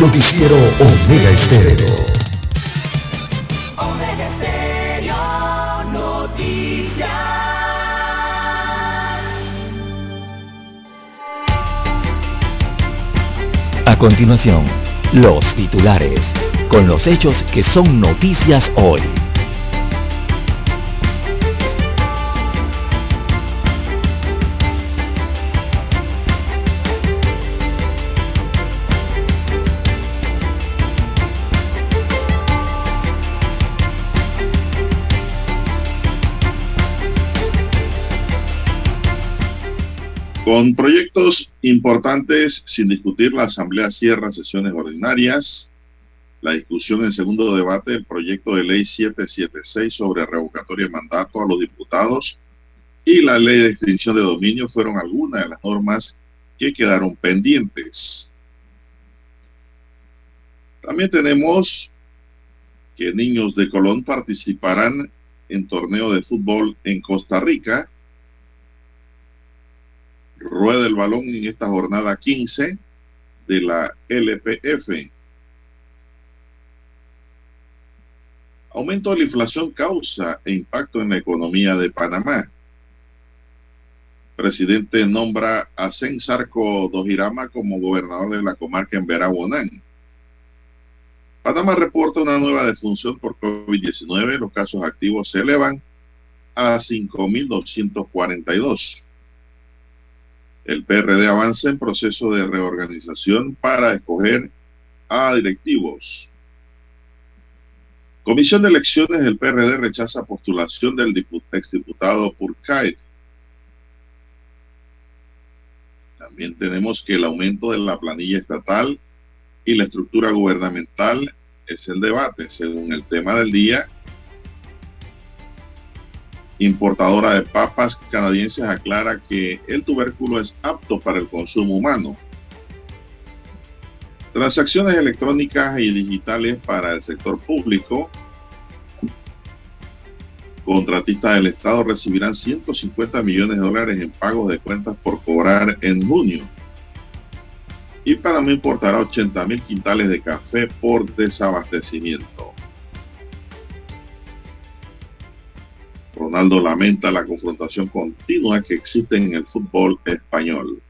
Noticiero Omega Estéreo. Omega Estéreo Noticias. A continuación, los titulares, con los hechos que son noticias hoy. Con proyectos importantes sin discutir, la Asamblea cierra sesiones ordinarias. La discusión en segundo debate del proyecto de ley 776 sobre revocatoria de mandato a los diputados y la ley de extinción de dominio fueron algunas de las normas que quedaron pendientes. También tenemos que niños de Colón participarán en torneo de fútbol en Costa Rica rueda el balón en esta jornada 15 de la LPF. Aumento de la inflación causa e impacto en la economía de Panamá. Presidente nombra a Sensarco Dojirama como gobernador de la comarca en Verabonán. Panamá reporta una nueva defunción por COVID-19. Los casos activos se elevan a 5.242. El PRD avanza en proceso de reorganización para escoger a directivos. Comisión de Elecciones del PRD rechaza postulación del exdiputado Purkait. También tenemos que el aumento de la planilla estatal y la estructura gubernamental es el debate. Según el tema del día, importadora de papas canadienses aclara que el tubérculo es apto para el consumo humano. Transacciones electrónicas y digitales para el sector público. Contratistas del Estado recibirán 150 millones de dólares en pagos de cuentas por cobrar en junio. Y Panamá importará 80 mil quintales de café por desabastecimiento. Ronaldo lamenta la confrontación continua que existe en el fútbol español.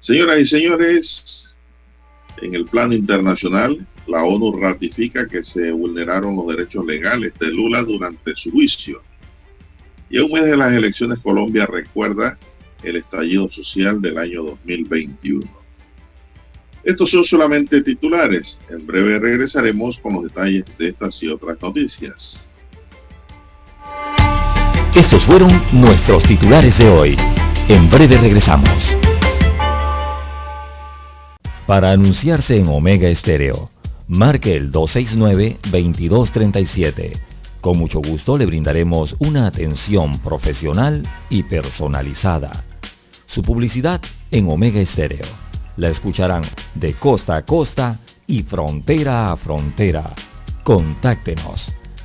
Señoras y señores, en el plano internacional, la ONU ratifica que se vulneraron los derechos legales de Lula durante su juicio. Y a un mes de las elecciones, Colombia recuerda el estallido social del año 2021. Estos son solamente titulares. En breve regresaremos con los detalles de estas y otras noticias. Estos fueron nuestros titulares de hoy. En breve regresamos. Para anunciarse en Omega Estéreo, marque el 269-2237. Con mucho gusto le brindaremos una atención profesional y personalizada. Su publicidad en Omega Estéreo. La escucharán de costa a costa y frontera a frontera. Contáctenos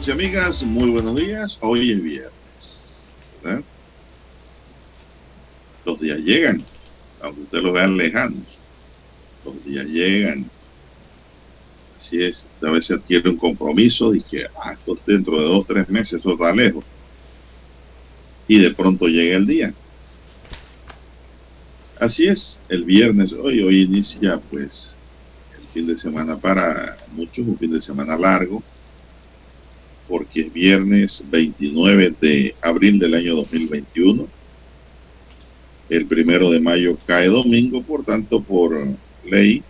Amigos y amigas, muy buenos días. Hoy es viernes. ¿verdad? Los días llegan, aunque ustedes lo vean lejanos. Los días llegan. Así es, a veces adquiere un compromiso y que ah, dentro de dos tres meses, eso está lejos. Y de pronto llega el día. Así es, el viernes, hoy, hoy inicia pues el fin de semana para muchos, un fin de semana largo porque es viernes 29 de abril del año 2021. El primero de mayo cae domingo, por tanto, por ley,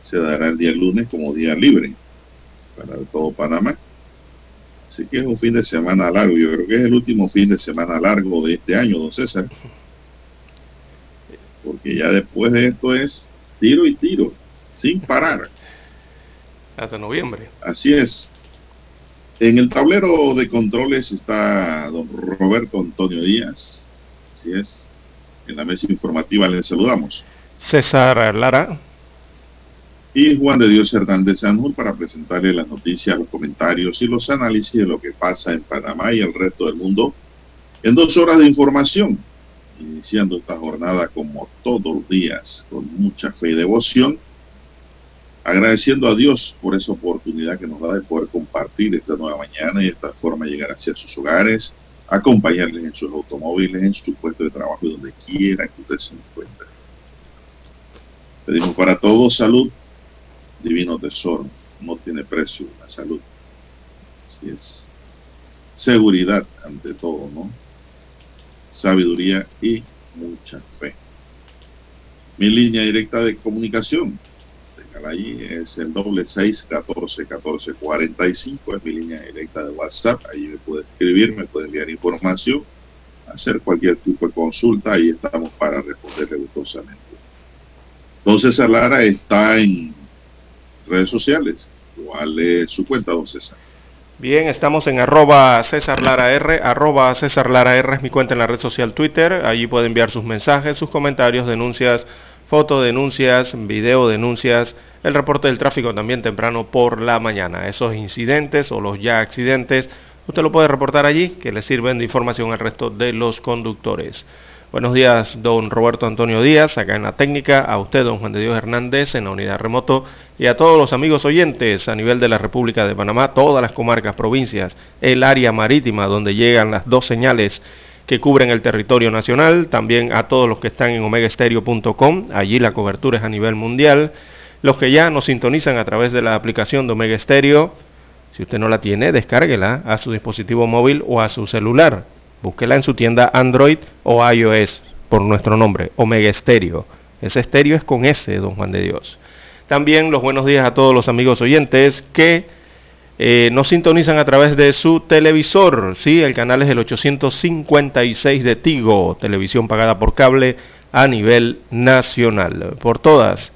se dará el día lunes como día libre para todo Panamá. Así que es un fin de semana largo. Yo creo que es el último fin de semana largo de este año, don César. Porque ya después de esto es tiro y tiro, sin parar. Hasta noviembre. Así es. En el tablero de controles está don Roberto Antonio Díaz. Así es. En la mesa informativa le saludamos. César Lara. Y Juan de Dios Hernández Sanjur para presentarle las noticias, los comentarios y los análisis de lo que pasa en Panamá y el resto del mundo en dos horas de información. Iniciando esta jornada como todos los días, con mucha fe y devoción agradeciendo a Dios por esa oportunidad que nos da de poder compartir esta nueva mañana y de esta forma llegar hacia sus hogares, acompañarles en sus automóviles, en su puesto de trabajo y donde quiera que usted se encuentre. Pedimos para todos salud, divino tesoro, no tiene precio la salud. Así es. Seguridad ante todo, ¿no? Sabiduría y mucha fe. Mi línea directa de comunicación, ahí es el doble seis catorce catorce cuarenta y cinco es mi línea directa de WhatsApp ahí me puede escribir me puede enviar información hacer cualquier tipo de consulta ahí estamos para responderle gustosamente. Entonces Lara está en redes sociales. Cuál es su cuenta don César Bien, estamos en arroba César Lara R, arroba César Lara R es mi cuenta en la red social Twitter, allí puede enviar sus mensajes, sus comentarios, denuncias, fotodenuncias, videodenuncias, el reporte del tráfico también temprano por la mañana. Esos incidentes o los ya accidentes, usted lo puede reportar allí, que le sirven de información al resto de los conductores. Buenos días, don Roberto Antonio Díaz, acá en la técnica, a usted, don Juan de Dios Hernández, en la unidad remoto, y a todos los amigos oyentes a nivel de la República de Panamá, todas las comarcas, provincias, el área marítima donde llegan las dos señales que cubren el territorio nacional, también a todos los que están en omegaestereo.com, allí la cobertura es a nivel mundial, los que ya nos sintonizan a través de la aplicación de Omega Stereo, si usted no la tiene, descárguela a su dispositivo móvil o a su celular, búsquela en su tienda Android o iOS por nuestro nombre, Omega Stereo. Ese estéreo es con S, don Juan de Dios. También los buenos días a todos los amigos oyentes que eh, nos sintonizan a través de su televisor, ¿sí? El canal es el 856 de Tigo, televisión pagada por cable a nivel nacional. Por todas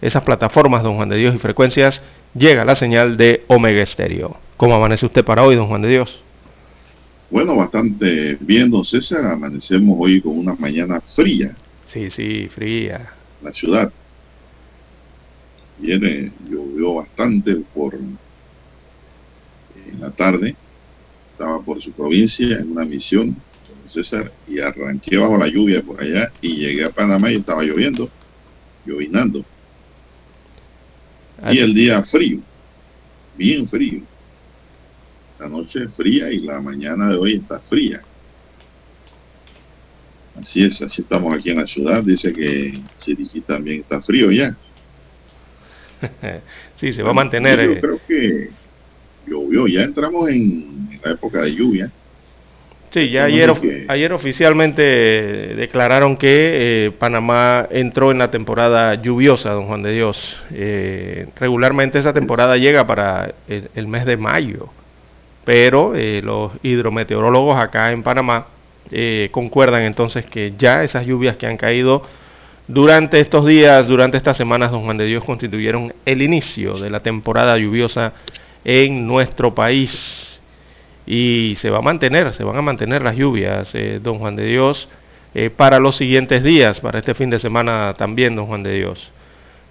esas plataformas, don Juan de Dios, y frecuencias, llega la señal de Omega Estéreo. ¿Cómo amanece usted para hoy, don Juan de Dios? Bueno, bastante bien, don César. Amanecemos hoy con una mañana fría. Sí, sí, fría. La ciudad. Viene, llovió bastante por en la tarde, estaba por su provincia en una misión, César, y arranqué bajo la lluvia por allá y llegué a Panamá y estaba lloviendo, llovinando. Y el día frío, bien frío. La noche fría y la mañana de hoy está fría. Así es, así estamos aquí en la ciudad. Dice que Chiriquí también está frío ya. sí, se va a mantener. Yo creo que llovió, ya entramos en, la época de lluvia. Sí, ya ayer, ayer oficialmente declararon que eh, Panamá entró en la temporada lluviosa, don Juan de Dios. Eh, regularmente esa temporada llega para el, mes de mayo, pero eh, los hidrometeorólogos acá en Panamá concuerdan entonces que ya esas lluvias que han caído durante estos días, durante estas semanas, don Juan de Dios, constituyeron el inicio de la temporada lluviosa en nuestro país. Y se va a mantener, se van a mantener las lluvias, eh, don Juan de Dios, eh, para los siguientes días, para este fin de semana también, don Juan de Dios.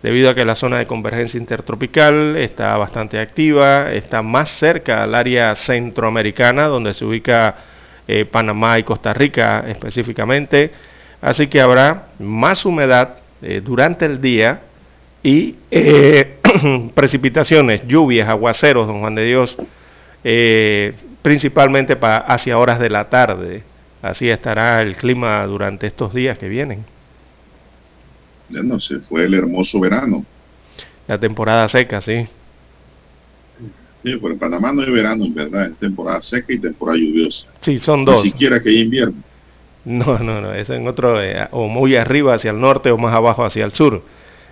Debido a que la zona de convergencia intertropical está bastante activa, está más cerca al área centroamericana, donde se ubica eh, Panamá y Costa Rica específicamente. Así que habrá más humedad durante el día y precipitaciones, lluvias, aguaceros, don Juan de Dios, eh, principalmente para hacia horas de la tarde. Así estará el clima durante estos días que vienen. Ya no se fue el hermoso verano. La temporada seca, sí. Sí, pero en Panamá no hay verano, en verdad, es temporada seca y temporada lluviosa. Sí, son dos. Ni siquiera que hay invierno. No, no, no, es en otro, eh, o muy arriba hacia el norte o más abajo hacia el sur,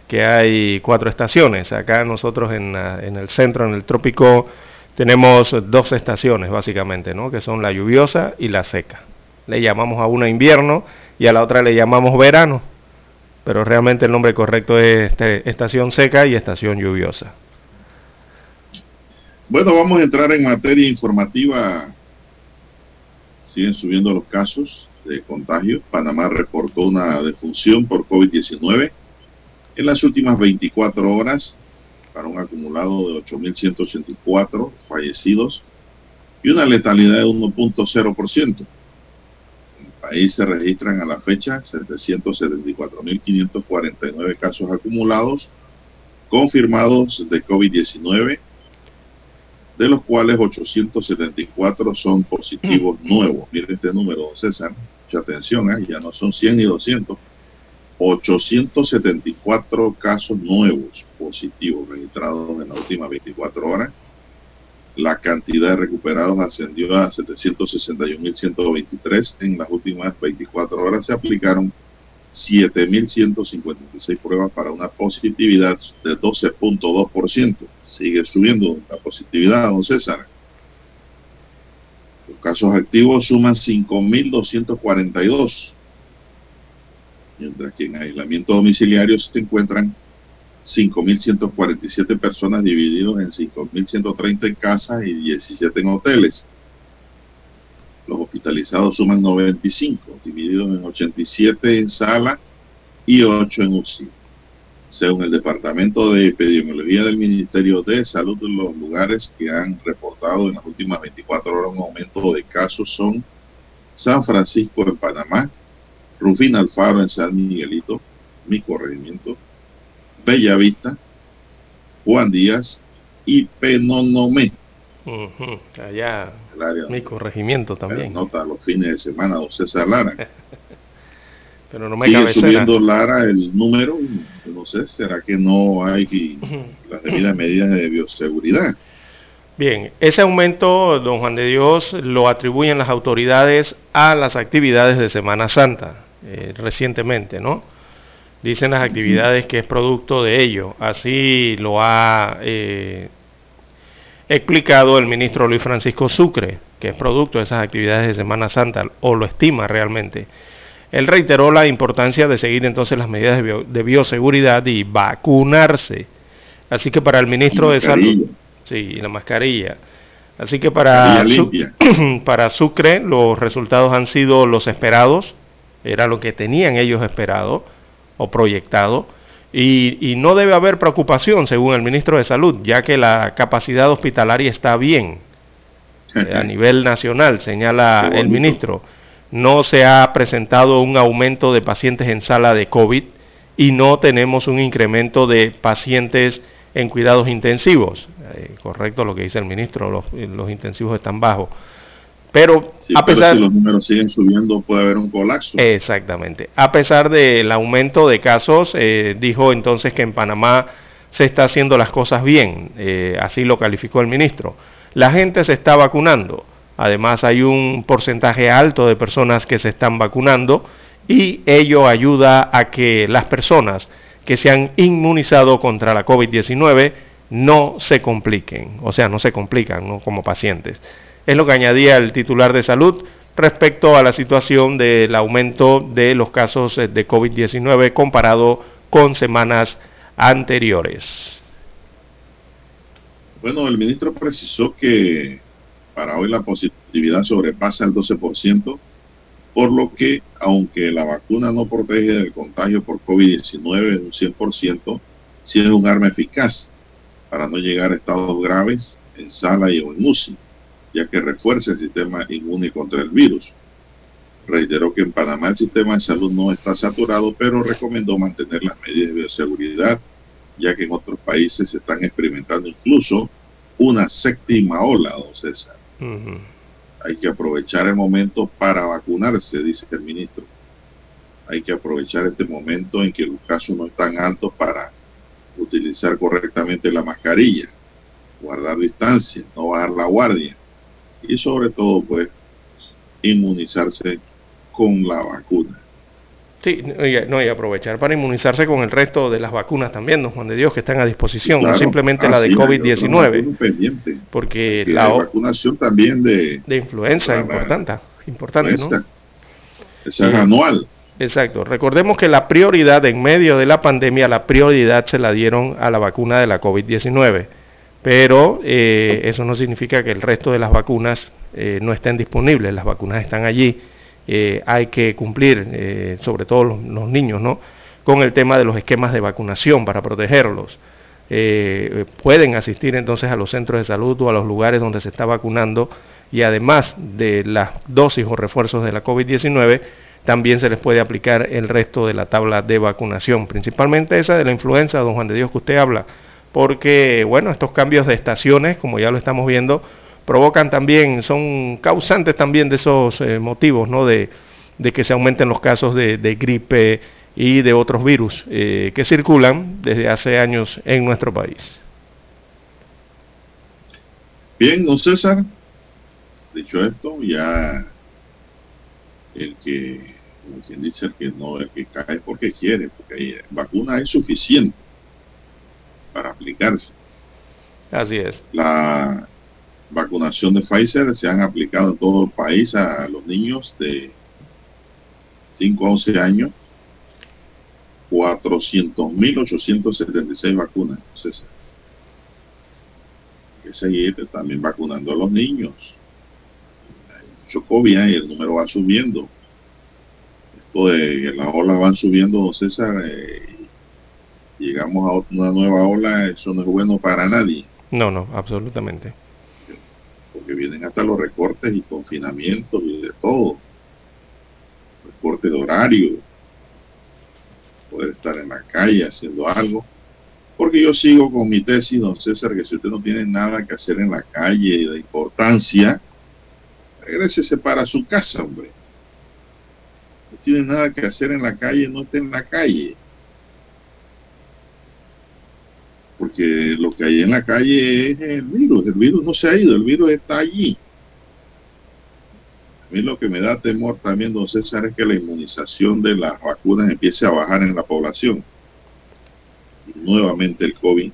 que hay cuatro estaciones. Acá nosotros en, ah, en el centro, en el trópico, tenemos dos estaciones básicamente, ¿no? Que son la lluviosa y la seca. Le llamamos a una invierno y a la otra le llamamos verano, pero realmente el nombre correcto es este, estación seca y estación lluviosa. Bueno, vamos a entrar en materia informativa. Siguen subiendo los casos de contagio. Panamá reportó una defunción por COVID-19 en las últimas 24 horas para un acumulado de 8.184 fallecidos y una letalidad de 1.0%. En el país se registran a la fecha 774.549 casos acumulados confirmados de COVID-19 de los cuales 874 son positivos nuevos. Miren este número, don César, mucha atención, ¿eh? ya no son 100 ni 200. 874 casos nuevos positivos registrados en las últimas 24 horas. La cantidad de recuperados ascendió a 761.123 en las últimas 24 horas. Se aplicaron 7.156 pruebas para una positividad de 12.2%. Sigue subiendo la positividad, don César. Los casos activos suman 5.242, mientras que en aislamiento domiciliario se encuentran 5.147 personas divididos en 5.130 en casas y 17 en hoteles. Los hospitalizados suman 95, divididos en 87 en sala y 8 en UCI. Según el Departamento de Epidemiología del Ministerio de Salud, los lugares que han reportado en las últimas 24 horas un aumento de casos son San Francisco en Panamá, Rufín Alfaro en San Miguelito, mi corregimiento, Bellavista, Juan Díaz y Penonomé. Allá, El área mi corregimiento también. nota los fines de semana, don César Lara. Pero no me Sigue cabecera. subiendo Lara el número, no sé, será que no hay las debidas medidas de bioseguridad. Bien, ese aumento, don Juan de Dios, lo atribuyen las autoridades a las actividades de Semana Santa eh, recientemente, ¿no? Dicen las actividades que es producto de ello. Así lo ha eh, explicado el ministro Luis Francisco Sucre, que es producto de esas actividades de Semana Santa, o lo estima realmente. Él reiteró la importancia de seguir entonces las medidas de, bio- de bioseguridad y vacunarse. Así que para el ministro de Salud, sí, y la mascarilla. Así que Su- para Sucre los resultados han sido los esperados, era lo que tenían ellos esperado o proyectado, y, y no debe haber preocupación, según el ministro de Salud, ya que la capacidad hospitalaria está bien eh, a nivel nacional, señala el ministro. No se ha presentado un aumento de pacientes en sala de COVID y no tenemos un incremento de pacientes en cuidados intensivos. Eh, correcto lo que dice el ministro, los, los intensivos están bajos. Pero Sí, a pero pesar... si los números siguen subiendo, puede haber un colapso. Exactamente. A pesar del aumento de casos, eh, dijo entonces que en Panamá se está haciendo las cosas bien, eh, así lo calificó el ministro. La gente se está vacunando, además hay un porcentaje alto de personas que se están vacunando y ello ayuda a que las personas que se han inmunizado contra la COVID-19 no se compliquen, o sea, no se complican ¿no? como pacientes. Es lo que añadía el titular de salud respecto a la situación del aumento de los casos eh, de COVID-19 comparado con semanas anteriores. Bueno, el ministro precisó que para hoy la positividad sobrepasa el 12%, por lo que, aunque la vacuna no protege del contagio por COVID-19 en un 100%, sí es un arma eficaz para no llegar a estados graves en sala y o en UCI, ya que refuerza el sistema inmune contra el virus. Reiteró que en Panamá el sistema de salud no está saturado, pero recomendó mantener las medidas de bioseguridad ya que en otros países se están experimentando incluso una séptima ola, don César. Hay que aprovechar el momento para vacunarse, dice el ministro. Hay que aprovechar este momento en que los casos no están altos para utilizar correctamente la mascarilla. guardar distancia, no bajar la guardia y sobre todo pues inmunizarse con la vacuna. Sí, no, y aprovechar para inmunizarse con el resto de las vacunas también, don Juan de Dios, que están a disposición, no simplemente la de COVID-19. Porque la vacunación también de... De influenza, importante, importante, ¿no? Esa es anual. Exacto. Recordemos que la prioridad en medio de la pandemia, la prioridad se la dieron a la vacuna de la COVID-19. Pero eh, eso no significa que el resto de las vacunas eh, no estén disponibles. Las vacunas están allí eh, hay que cumplir, eh, sobre todo los, niños, ¿no? con el tema de los esquemas de vacunación para protegerlos. Pueden asistir entonces a los centros de salud o a los lugares donde se está vacunando y además de las dosis o refuerzos de la COVID-19, también se les puede aplicar el resto de la tabla de vacunación, principalmente esa de la influenza, don Juan de Dios, que usted habla, porque, bueno, estos cambios de estaciones, como ya lo estamos viendo, provocan también, son causantes también de esos eh, motivos, ¿no? De, que se aumenten los casos de, gripe y de otros virus eh, que circulan desde hace años en nuestro país. Bien, don César, dicho esto, ya el que, como quien dice, el que no, el que cae porque quiere, porque hay, vacuna es suficiente para aplicarse. Así es. La vacunación de Pfizer se han aplicado en todo el país a los niños de 5 a 11 años. 400.876 vacunas. Entonces, hay que seguir también vacunando a los niños. Hay mucho COVID y el número va subiendo. Esto de que las olas van subiendo, don César, eh, llegamos a una nueva ola, eso no es bueno para nadie. No, no, absolutamente porque vienen hasta los recortes y confinamientos y de todo. Recorte de horario, poder estar en la calle haciendo algo. Porque yo sigo con mi tesis, don César, que si usted no tiene nada que hacer en la calle de importancia, regrese para su casa, hombre. No tiene nada que hacer en la calle, no esté en la calle. Porque lo que hay en la calle es el virus, el virus no se ha ido, el virus está allí. A mí lo que me da temor también, don César, es que la inmunización de las vacunas empiece a bajar en la población. Y nuevamente el COVID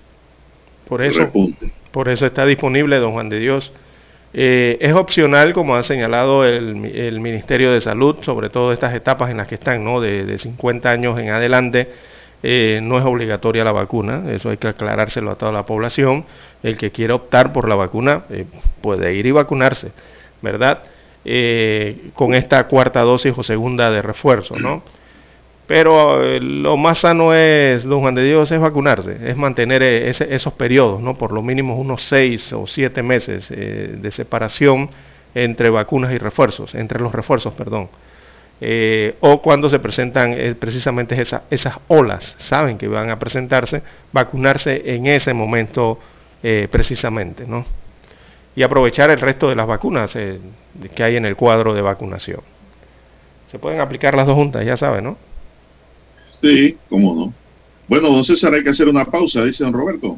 por eso, repunte. Por eso está disponible, don Juan de Dios. Eh, es opcional, como ha señalado el, el, Ministerio de Salud, sobre todo estas etapas en las que están, ¿no? De, de 50 años en adelante eh, no es obligatoria la vacuna, eso hay que aclarárselo a toda la población. El que quiera optar por la vacuna eh, puede ir y vacunarse, ¿verdad? Eh, con esta cuarta dosis o segunda de refuerzo, ¿no? Pero lo más sano es, don Juan de Dios, es vacunarse, es mantener esos periodos, ¿no? Por lo mínimo unos seis o siete meses de separación entre vacunas y refuerzos, entre los refuerzos, perdón. Eh, o cuando se presentan eh, precisamente esas olas, saben que van a presentarse, vacunarse en ese momento eh, precisamente, ¿no? Y aprovechar el resto de las vacunas que hay en el cuadro de vacunación. Se pueden aplicar las dos juntas, ya saben, ¿no? Sí, cómo no. Bueno, don César, hay que hacer una pausa, dice don Roberto.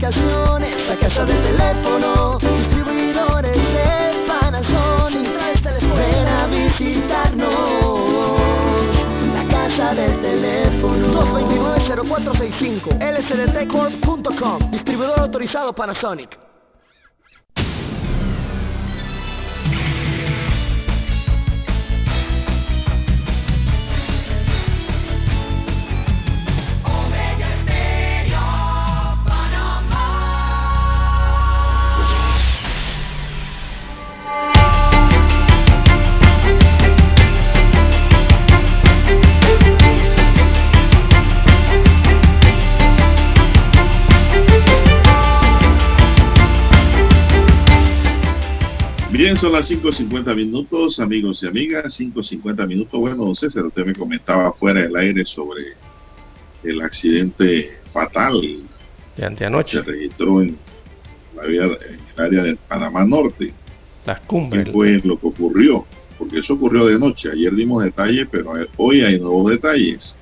la casa del teléfono, distribuidores de Panasonic, ven a visitarnos, la casa del teléfono, 465 lsdtcorp.com Distribuidor autorizado Panasonic. Bien, son las 5.50 minutos, amigos y amigas, 5.50 minutos. Bueno, don César, usted me comentaba fuera del aire sobre el accidente fatal de anteanoche. Se registró en, la vía, en el área de Panamá Norte. Las cumbres. ¿Qué fue lo que ocurrió? Porque eso ocurrió de noche. Ayer dimos detalles, pero hoy hay nuevos detalles.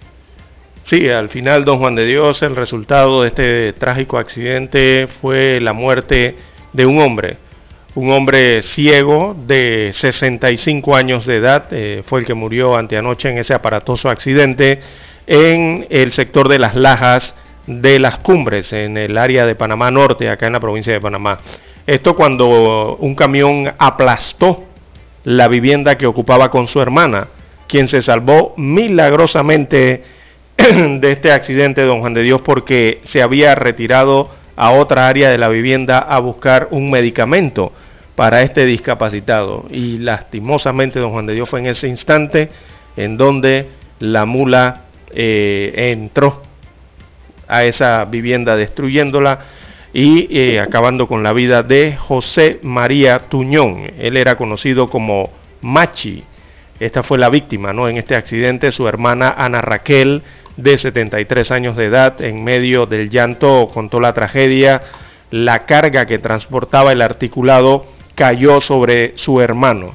Sí, al final, don Juan de Dios, el resultado de este trágico accidente fue la muerte de un hombre un hombre ciego de 65 años de edad eh, fue el que murió anteanoche en ese aparatoso accidente en el sector de las lajas de las cumbres, en el área de Panamá Norte, acá en la provincia de Panamá. Esto cuando un camión aplastó la vivienda que ocupaba con su hermana, quien se salvó milagrosamente de este accidente, don Juan de Dios, porque se había retirado a otra área de la vivienda a buscar un medicamento para este discapacitado. Y lastimosamente, don Juan de Dios, fue en ese instante en donde la mula eh, entró a esa vivienda destruyéndola y eh, acabando con la vida de José María Tuñón. Él era conocido como Machi. Esta fue la víctima ¿no? en este accidente, su hermana Ana Raquel, de 73 años de edad, en medio del llanto contó la tragedia, la carga que transportaba el articulado cayó sobre su hermano,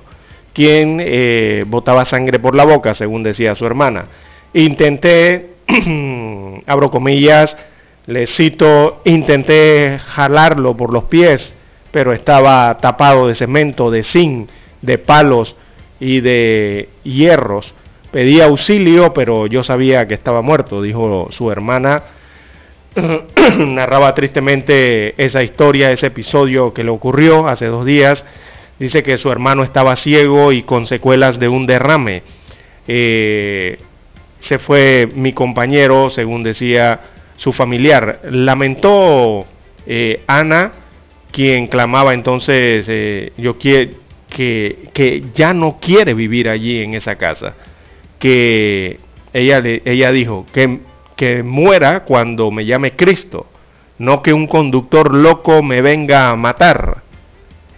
quien eh, botaba sangre por la boca, según decía su hermana. Intenté, abro comillas, le cito, intenté jalarlo por los pies, pero estaba tapado de cemento, de zinc, de palos y de hierros. Pedí auxilio, pero yo sabía que estaba muerto, dijo su hermana narraba tristemente esa historia, ese episodio que le ocurrió hace dos días. Dice que su hermano estaba ciego y con secuelas de un derrame. Eh, se fue mi compañero, según decía su familiar. Lamentó eh, Ana, quien clamaba entonces, eh, yo quiero que, que, ya no quiere vivir allí en esa casa. Que ella, ella dijo que que muera cuando me llame Cristo, no que un conductor loco me venga a matar.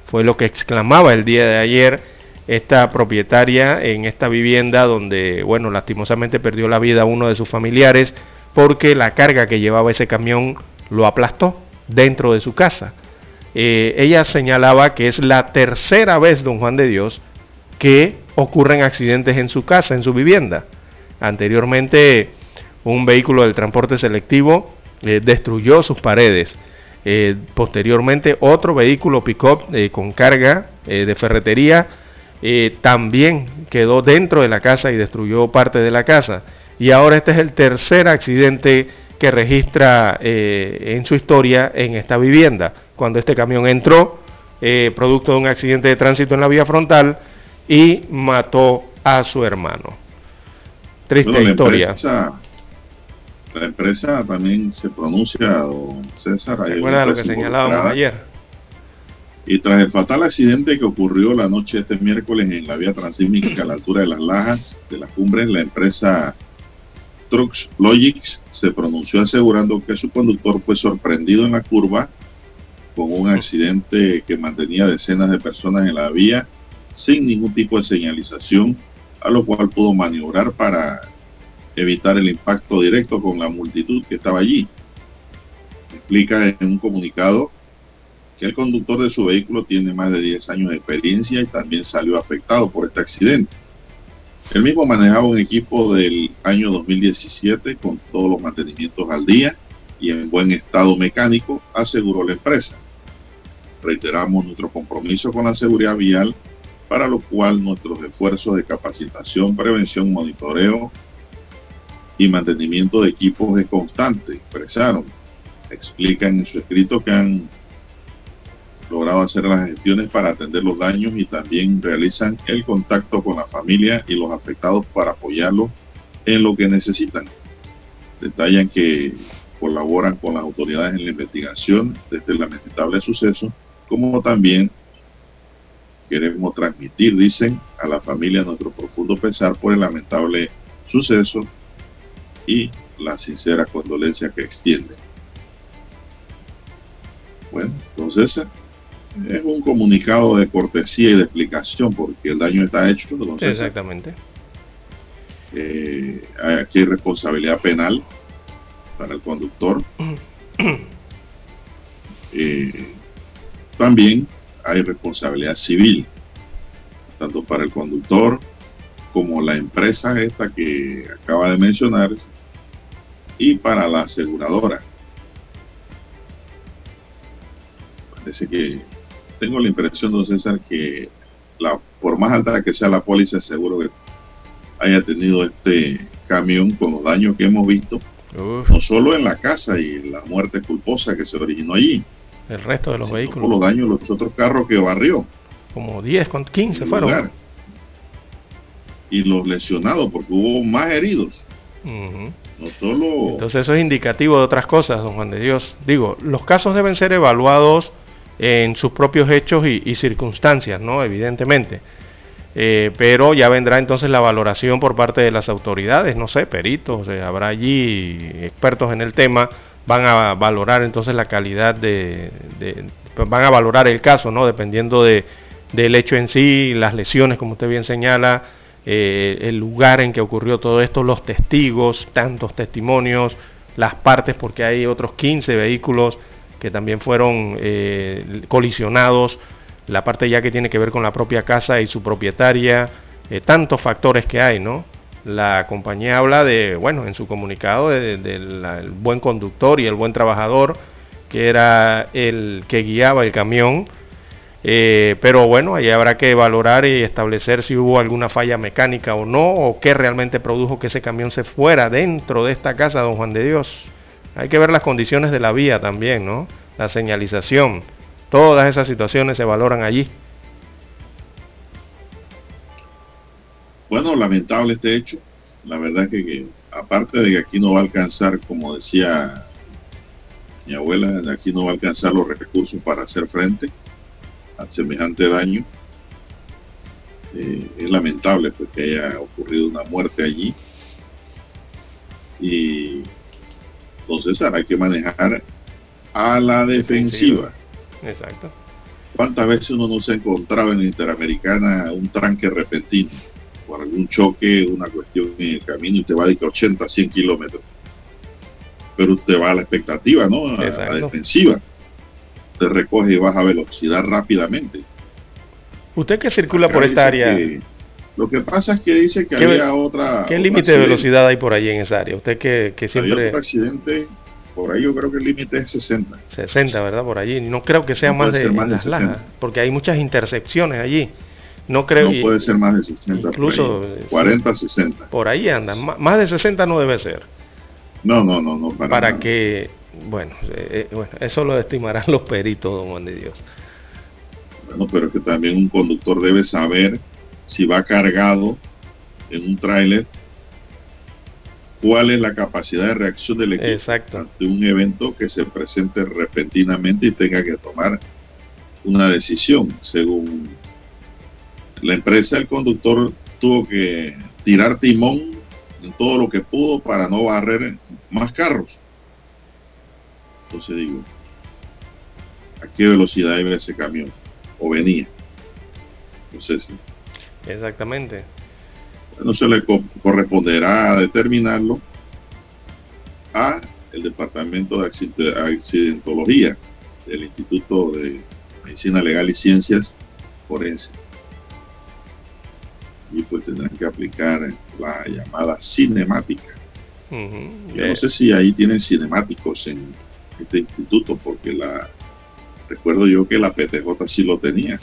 Fue lo que exclamaba el día de ayer esta propietaria en esta vivienda donde, bueno, lastimosamente perdió la vida uno de sus familiares porque la carga que llevaba ese camión lo aplastó dentro de su casa. Eh, ella señalaba que es la tercera vez, don Juan de Dios, que ocurren accidentes en su casa, en su vivienda. Anteriormente un vehículo del transporte selectivo eh, destruyó sus paredes. Eh, posteriormente, otro vehículo pick-up eh, con carga de ferretería también quedó dentro de la casa y destruyó parte de la casa. Y ahora este es el tercer accidente que registra en su historia en esta vivienda. Cuando este camión entró, producto de un accidente de tránsito en la vía frontal, y mató a su hermano. Triste historia. La empresa también se pronuncia, don César. Recuerda lo que señalábamos ayer. Y tras el fatal accidente que ocurrió la noche de este miércoles en la vía transísmica a la altura de las lajas de la cumbre, la empresa Trucks Logics se pronunció asegurando que su conductor fue sorprendido en la curva con un accidente que mantenía decenas de personas en la vía sin ningún tipo de señalización, a lo cual pudo maniobrar para evitar el impacto directo con la multitud que estaba allí. Explica en un comunicado que el conductor de su vehículo tiene más de 10 años de experiencia y también salió afectado por este accidente. El mismo manejaba un equipo del año 2017 con todos los mantenimientos al día y en buen estado mecánico, aseguró la empresa. Reiteramos nuestro compromiso con la seguridad vial, para lo cual nuestros esfuerzos de capacitación, prevención, monitoreo y mantenimiento de equipos es constante, expresaron. Explican en su escrito que han logrado hacer las gestiones para atender los daños y también realizan el contacto con la familia y los afectados para apoyarlos en lo que necesitan. Detallan que colaboran con las autoridades en la investigación de este lamentable suceso, como también queremos transmitir, dicen, a la familia nuestro profundo pesar por el lamentable suceso y la sincera condolencia que extiende. Bueno, entonces es un comunicado de cortesía y de explicación porque el daño está hecho. Entonces, Exactamente. Eh, aquí hay responsabilidad penal para el conductor. Eh, también hay responsabilidad civil, tanto para el conductor como la empresa esta que acaba de mencionar y para la aseguradora. Parece que tengo la impresión, don César, que la, por más alta que sea la póliza, seguro que haya tenido este camión con los daños que hemos visto, Uf, no solo en la casa y la muerte culposa que se originó allí, el resto de los vehículos. por los daños los otros carros que barrió. Como 10, con 15 el fueron. lugar. Y los lesionados, porque hubo más heridos, no solo... Entonces eso es indicativo de otras cosas, don Juan de Dios. Digo, los casos deben ser evaluados en sus propios hechos y, y circunstancias, ¿no? Evidentemente. Eh, pero ya vendrá entonces la valoración por parte de las autoridades, no sé, peritos, eh, habrá allí expertos en el tema, van a valorar entonces la calidad de, de- van a valorar el caso, ¿no? Dependiendo de, del hecho en sí, las lesiones, como usted bien señala, eh, el lugar en que ocurrió todo esto, los testigos, tantos testimonios, las partes, porque hay otros 15 vehículos que también fueron eh, colisionados, la parte ya que tiene que ver con la propia casa y su propietaria, eh, tantos factores que hay, ¿no? La compañía habla de, bueno, en su comunicado, del buen conductor y el buen trabajador, que era el que guiaba el camión, eh, pero bueno, ahí habrá que valorar y establecer si hubo alguna falla mecánica o no, o qué realmente produjo que ese camión se fuera dentro de esta casa, don Juan de Dios. Hay que ver las condiciones de la vía también, ¿no? La señalización. Todas esas situaciones se valoran allí. Bueno, lamentable este hecho. La verdad que, que aparte de que aquí no va a alcanzar, como decía mi abuela, aquí no va a alcanzar los recursos para hacer frente a semejante daño. Eh, es lamentable pues, que haya ocurrido una muerte allí. Y entonces hay que manejar a la defensiva. Exacto. ¿Cuántas veces uno no se ha encontrado en la Interamericana un tranque repentino por algún choque, una cuestión en el camino y te va de que 80, 100 kilómetros? Pero usted va a la expectativa, ¿no? A la Exacto. defensiva. Usted recoge y baja velocidad rápidamente. Usted que circula Acá por esta área, que- lo que pasa es que dice que ¿Qué había otra. ¿qué límite de velocidad hay por allí en esa área? Usted que, que siempre otro accidente, por ahí yo creo que el límite es 60. 60, ¿verdad? Por allí. No creo que sea No más puede de, ser más de las lajas, 60. porque hay muchas intersecciones allí. No creo No puede ser más de 60. incluso, por ahí. eh, 40, 60. por ahí andan. Más de 60 no debe ser. No, no, no, no. Para, Para que, bueno, eh, bueno, eso lo estimarán los peritos, don Juan de Dios. Bueno, pero es que también un conductor debe saber si va cargado en un tráiler, cuál es la capacidad de reacción del equipo Exacto. ante un evento que se presente repentinamente y tenga que tomar una decisión. Según la empresa, el conductor tuvo que tirar timón en todo lo que pudo para no barrer más carros. Entonces digo, ¿a qué velocidad iba ese camión? ¿O venía? Entonces, Exactamente. no se le co- corresponderá determinarlo a el Departamento de Accident- Accidentología del Instituto de Medicina Legal y Ciencias Forense. Y pues tendrán que aplicar la llamada cinemática. Yo no sé si ahí tienen cinemáticos en este instituto, porque la recuerdo yo que la PTJ sí lo tenía.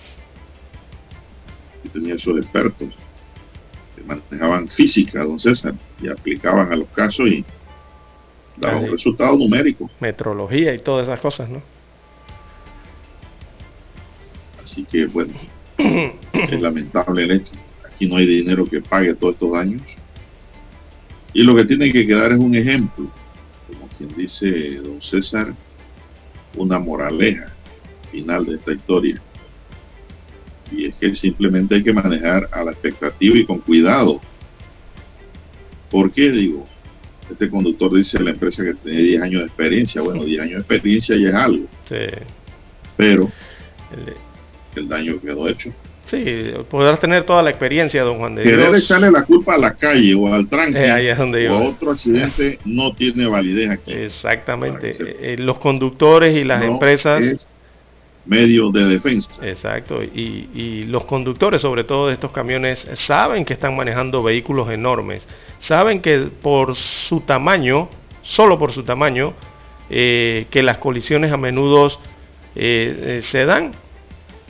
Y tenía esos expertos. manejaban física, don César, y aplicaban a los casos y daban un resultado numérico. Metrología y todas esas cosas, ¿no? Así que bueno, es lamentable el hecho. Aquí no hay dinero que pague todos estos daños. Y lo que tiene que quedar es un ejemplo, quien dice don César, una moraleja final de esta historia. Y es que simplemente hay que manejar a la expectativa y con cuidado. ¿Por qué digo? Este conductor dice la empresa que tiene 10 años de experiencia. Bueno, 10 años de experiencia ya es algo. Sí. Pero el daño quedó hecho. Sí, podrás tener toda la experiencia, don Juan de Querer Dios. echarle la culpa a la calle o al tranque eh, o a otro accidente no tiene validez aquí. Exactamente. Eh, eh, los conductores y las empresas... Es medio de defensa. Exacto. Y, y, los conductores, sobre todo de estos camiones, saben que están manejando vehículos enormes. Saben que por su tamaño, solo por su tamaño, que las colisiones a menudo se dan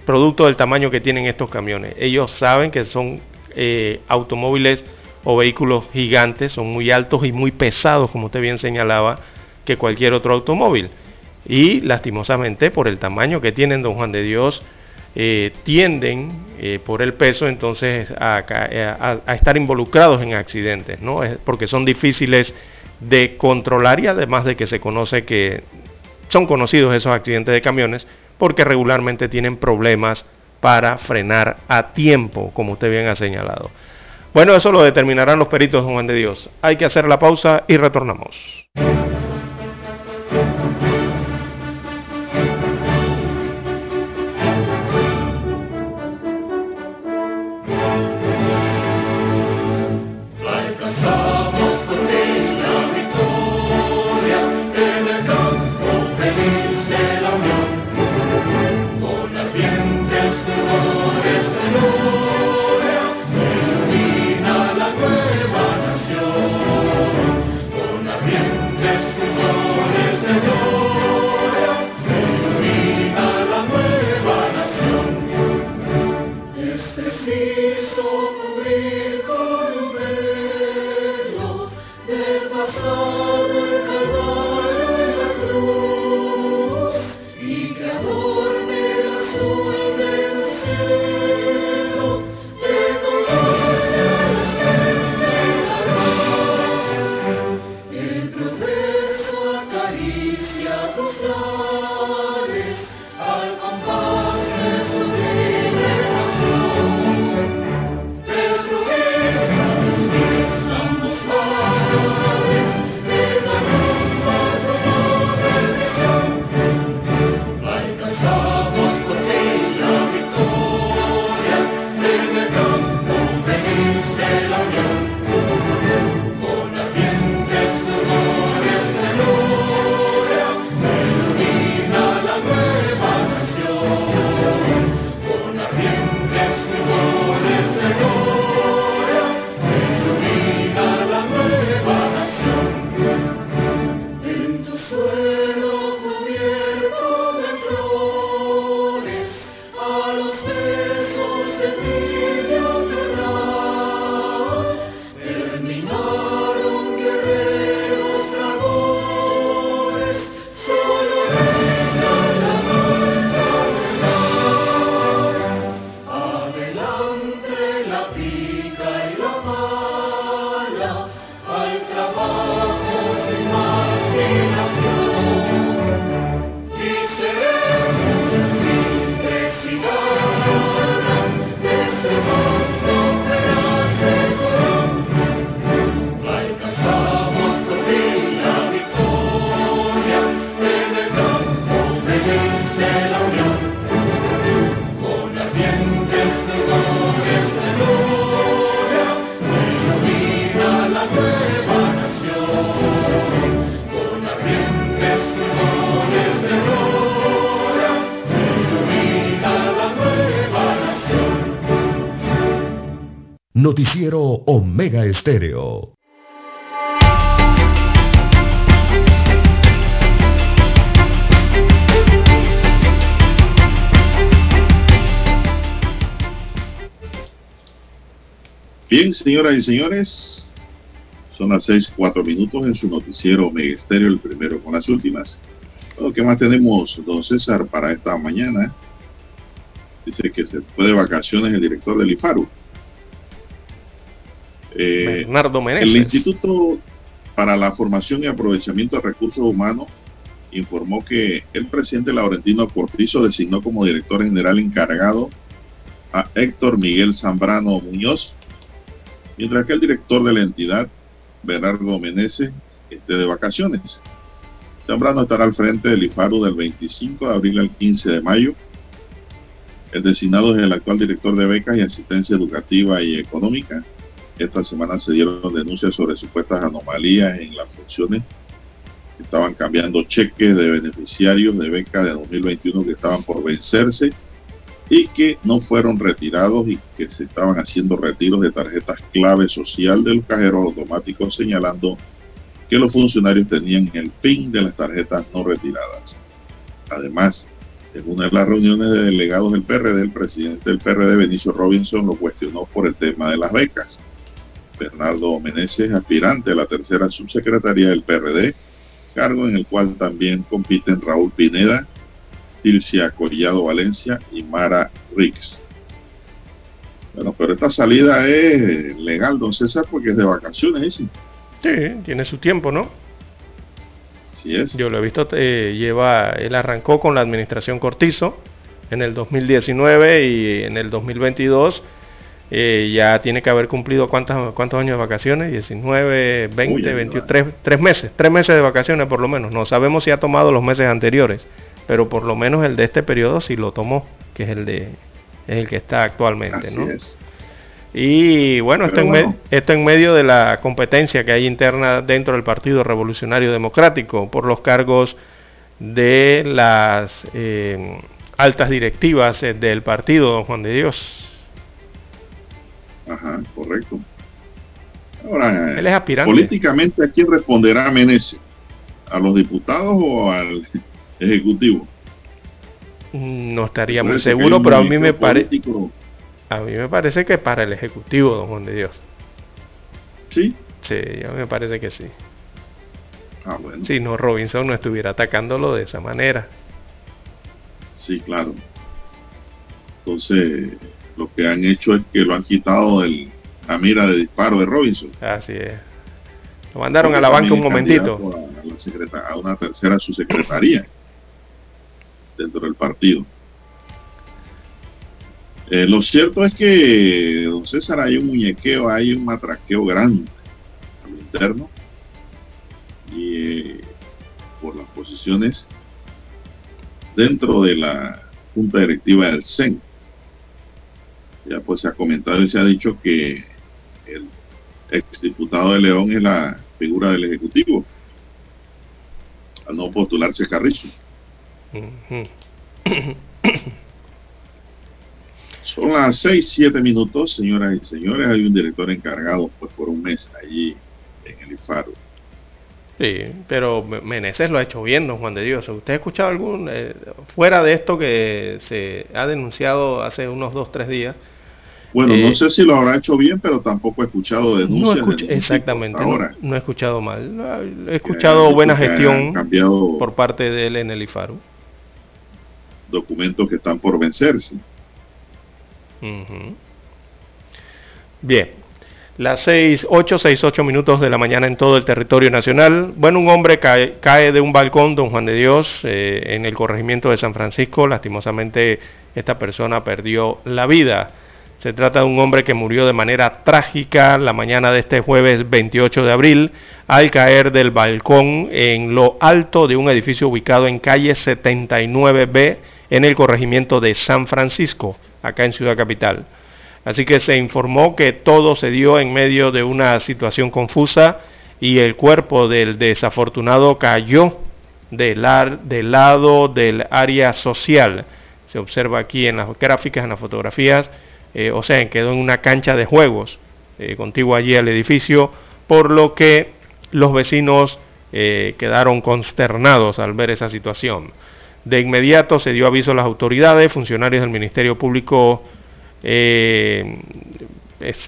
producto del tamaño que tienen estos camiones. Ellos saben que son eh, automóviles o vehículos gigantes, son muy altos y muy pesados, como usted bien señalaba, que cualquier otro automóvil. Y lastimosamente, por el tamaño que tienen, don Juan de Dios, eh, tienden, eh, por el peso, entonces a, a, estar involucrados en accidentes, ¿no? porque son difíciles de controlar y además de que se conoce que son conocidos esos accidentes de camiones porque regularmente tienen problemas para frenar a tiempo, como usted bien ha señalado. Bueno, eso lo determinarán los peritos, Juan de Dios. Hay que hacer la pausa y retornamos. Noticiero Omega Estéreo. Bien, señoras y señores, son las seis, cuatro minutos en su noticiero Megesterio, el primero con las últimas. ¿Qué más tenemos, don César, para esta mañana? Dice que se fue de vacaciones el director del IFARU. Eh, Bernardo Meneses. El Instituto para la Formación y Aprovechamiento de Recursos Humanos informó que el presidente Laurentino Cortizo designó como director general encargado a Héctor Miguel Zambrano Muñoz, mientras que el director de la entidad, Bernardo Meneses, esté de vacaciones. Zambrano estará al frente del IFARU del 25 de abril al 15 de mayo. El designado es el actual director de becas y asistencia educativa y económica. Esta semana se dieron denuncias sobre supuestas anomalías en las funciones. Estaban cambiando cheques de beneficiarios de becas de 2021 que estaban por vencerse y que no fueron retirados y que se estaban haciendo retiros de tarjetas clave social de los cajeros automáticos señalando que los funcionarios tenían el PIN de las tarjetas no retiradas. Además, en una de las reuniones de delegados del PRD, el presidente del PRD, Benicio Robinson, lo cuestionó por el tema de las becas. Bernardo Meneses, aspirante a la tercera subsecretaría del PRD, cargo en el cual también compiten Raúl Pineda, Tilcia Collado Valencia y Mara Rix. Bueno, pero esta salida es legal, don César, porque es de vacaciones, ¿sí? Sí, tiene su tiempo, ¿no? Sí es. Yo lo he visto, eh, lleva, él arrancó con la administración Cortizo en el 2019 y en el 2022 eh, ya tiene que haber cumplido cuántos, cuántos años de vacaciones, 19, 20, 23, tres meses, tres meses de vacaciones por lo menos. No sabemos si ha tomado los meses anteriores, pero por lo menos el de este periodo sí lo tomó, que es el de es el que está actualmente, Así ¿no? Es. Y bueno esto, En esto en medio de la competencia que hay interna dentro del Partido Revolucionario Democrático por los cargos de las eh, altas directivas eh, del partido, don Juan de Dios. Ajá, correcto. Ahora, Él es aspirante. políticamente, ¿a quién responderá Meneses? ¿A los diputados o al Ejecutivo? No estaría muy seguro, pero a mí me parece a mí me parece que para el Ejecutivo, don Juan de Dios. ¿Sí? Sí, a mí me parece que sí. Ah, bueno. Si no, Robinson no estuviera atacándolo de esa manera. Sí, claro. Entonces, lo que han hecho es que lo han quitado de la mira de disparo de Robinson. Así es. Lo mandaron a la banca un momentito. A, a una tercera subsecretaría dentro del partido. Eh, lo cierto es que, don César, hay un muñequeo, hay un matraqueo grande a lo interno y eh, por las posiciones dentro de la junta directiva del CEN. Ya pues se ha comentado y se ha dicho que el exdiputado de León es la figura del Ejecutivo al no postularse Carrizo. Son las 6, 7 minutos, señoras y señores. Hay un director encargado pues, por un mes allí en el IFARO. Sí, pero Meneses lo ha hecho bien, don Juan de Dios. ¿Usted ha escuchado algún, eh, fuera de esto que se ha denunciado hace unos 2, 3 días? Bueno, no eh, sé si lo habrá hecho bien, pero tampoco he escuchado denuncias. No exactamente, ahora. No, he escuchado mal. He escuchado buena gestión por parte de él en el IFARO. Documentos que están por vencerse. Bien, las 6, 8, 6, 8 minutos de la mañana en todo el territorio nacional. Bueno, un hombre cae, cae de un balcón, don Juan de Dios, eh, en el corregimiento de San Francisco. Lastimosamente, esta persona perdió la vida. Se trata de un hombre que murió de manera trágica la mañana de este jueves 28 de abril al caer del balcón en lo alto de un edificio ubicado en calle 79B en el corregimiento de San Francisco acá en Ciudad Capital. Así que se informó que todo se dio en medio de una situación confusa y el cuerpo del desafortunado cayó del, lado del área social. Se observa aquí en las gráficas, en las fotografías, eh, o sea, quedó en una cancha de juegos eh, contigua allí al edificio, por lo que los vecinos eh, quedaron consternados al ver esa situación. De inmediato se dio aviso a las autoridades, funcionarios del Ministerio Público eh,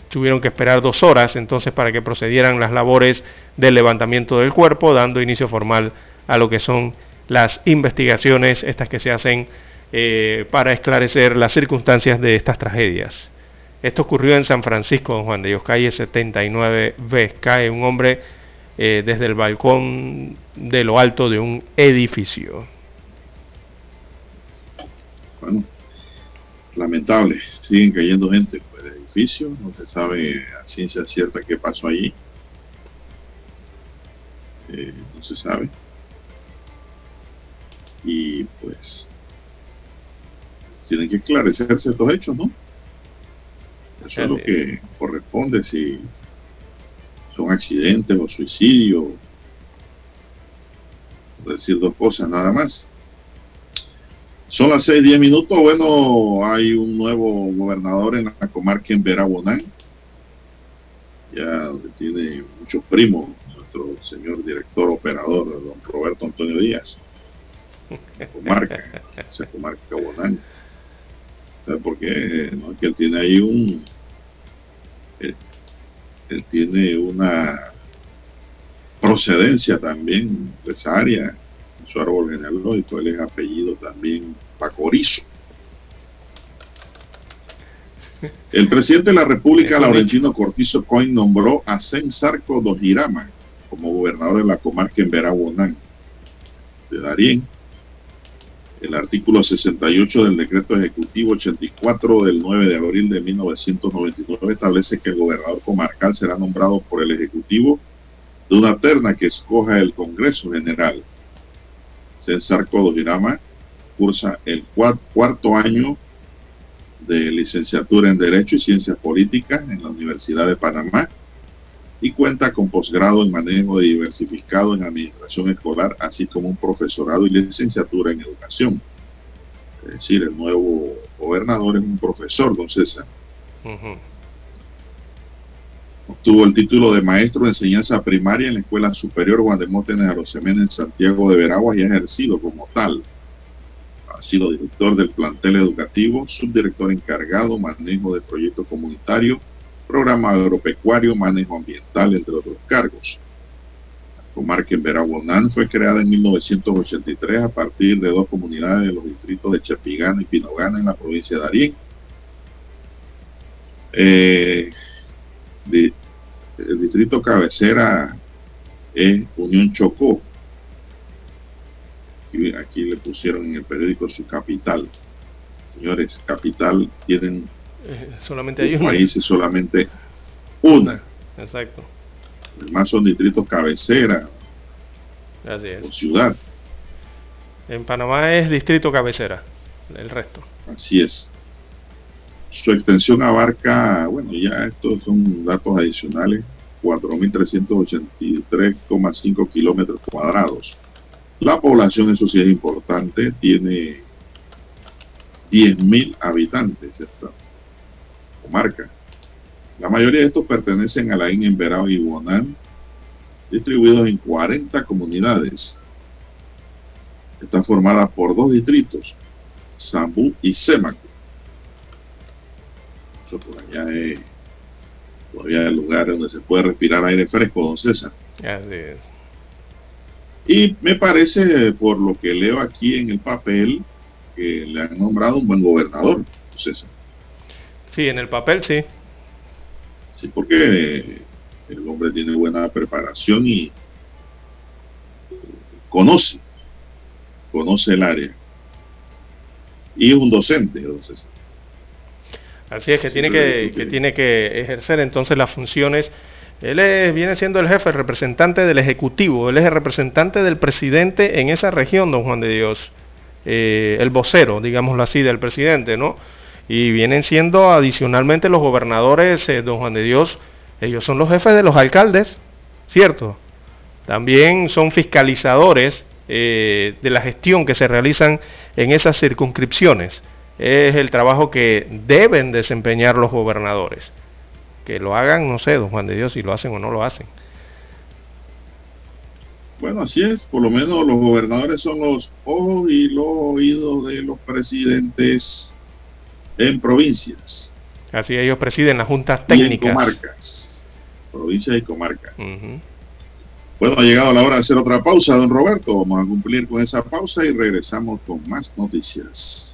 tuvieron que esperar dos horas entonces para que procedieran las labores del levantamiento del cuerpo, dando inicio formal a lo que son las investigaciones, estas que se hacen eh, para esclarecer las circunstancias de estas tragedias. Esto ocurrió en San Francisco, don Juan de Dios, calle 79B. Cae un hombre eh, desde el balcón de lo alto de un edificio. Bueno, lamentable, siguen cayendo gente por el edificio, no se sabe a ciencia cierta qué pasó allí. Eh, no se sabe. Y pues tienen que esclarecerse estos hechos, ¿no? Eso es lo que corresponde si son accidentes o suicidio. Decir dos cosas nada más. Son las 6, 10 minutos. Bueno, hay un nuevo gobernador en la comarca en Verabonán. Ya tiene muchos primos, nuestro señor director operador, don Roberto Antonio Díaz. Comarca, esa comarca Bonán. Que él tiene ahí un. Él, él tiene una procedencia también empresaria en su árbol genealógico. Él es apellido también Pacorizo. El presidente de la República, Laurentino Cortizo Coin, nombró a Sarco Dojirama como gobernador de la comarca en Verabonán de Darién el artículo 68 del decreto ejecutivo 84 del 9 de abril de 1999 establece que el gobernador comarcal será nombrado por el ejecutivo de una terna que escoja el Congreso General. César Codogirama cursa el cuarto año de licenciatura en Derecho y Ciencias Políticas en la Universidad de Panamá y cuenta con posgrado en manejo diversificado en administración escolar, así como un profesorado y licenciatura en educación. Es decir, el nuevo gobernador es un profesor, don César. Obtuvo el título de maestro de enseñanza primaria en la Escuela Superior Juan de Mótenes Arosemena en Santiago de Veraguas y ha ejercido como tal. Ha sido director del plantel educativo, subdirector encargado, manejo de proyectos comunitarios, programa agropecuario, manejo ambiental, entre otros cargos. La comarca en Verabonán fue creada en 1983 a partir de dos comunidades de los distritos de Chapigana y Pinogana en la provincia de Arién. Eh, el distrito cabecera es Unión Chocó. Y aquí le pusieron en el periódico su capital. Señores, capital tienen eh, solamente hay una. Países solamente una. Exacto. Además son distritos cabecera. Así es. O ciudad. En Panamá es distrito cabecera, el resto. Así es. Su extensión abarca, bueno, ya estos son datos adicionales, 4.383,5 kilómetros cuadrados. La población, eso sí es importante, tiene 10.000 habitantes comarca. La mayoría de estos pertenecen a la en Verao y Bonán, distribuidos en 40 comunidades. Está formada por dos distritos, Zambú y Sémaco. Eso por allá es todavía el lugar donde se puede respirar aire fresco, don César. Y me parece, por lo que leo aquí en el papel, que le han nombrado un buen gobernador, don César. Sí, en el papel sí. Sí, porque el hombre tiene buena preparación y conoce, conoce el área. Y es un docente, entonces. Así es que tiene que, que, tiene que ejercer entonces las funciones. Él viene siendo el jefe, el representante del Ejecutivo, él es el representante del presidente en esa región, don Juan de Dios. Eh, el vocero, digámoslo así, del presidente, ¿no? Y vienen siendo adicionalmente los gobernadores, eh, don Juan de Dios, ellos son los jefes de los alcaldes, ¿cierto? También son fiscalizadores eh, de la gestión que se realizan en esas circunscripciones. Es el trabajo que deben desempeñar los gobernadores. Que lo hagan, no sé, don Juan de Dios, si lo hacen o no lo hacen. Bueno, así es, por lo menos los gobernadores son los ojos y los oídos de los presidentes en provincias. Así ellos presiden las juntas técnicas. Y comarcas, provincias y comarcas. Bueno, ha llegado la hora de hacer otra pausa, don Roberto. Vamos a cumplir con esa pausa y regresamos con más noticias.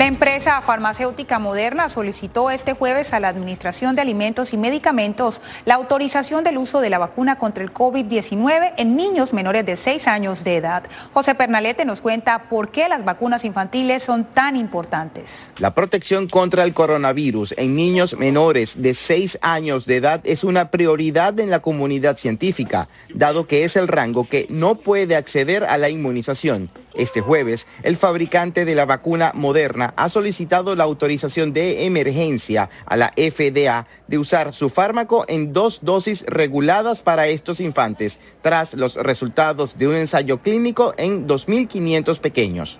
La empresa farmacéutica Moderna solicitó este jueves a la Administración de Alimentos y Medicamentos la autorización del uso de la vacuna contra el COVID-19 en niños menores de 6 años de edad. José Pernalete nos cuenta por qué las vacunas infantiles son tan importantes. La protección contra el coronavirus en niños menores de 6 años de edad es una prioridad en la comunidad científica, dado que es el rango que no puede acceder a la inmunización. Este jueves, el fabricante de la vacuna Moderna ha solicitado la autorización de emergencia a la FDA de usar su fármaco en dos dosis reguladas para estos infantes, tras los resultados de un ensayo clínico en 2.500 pequeños.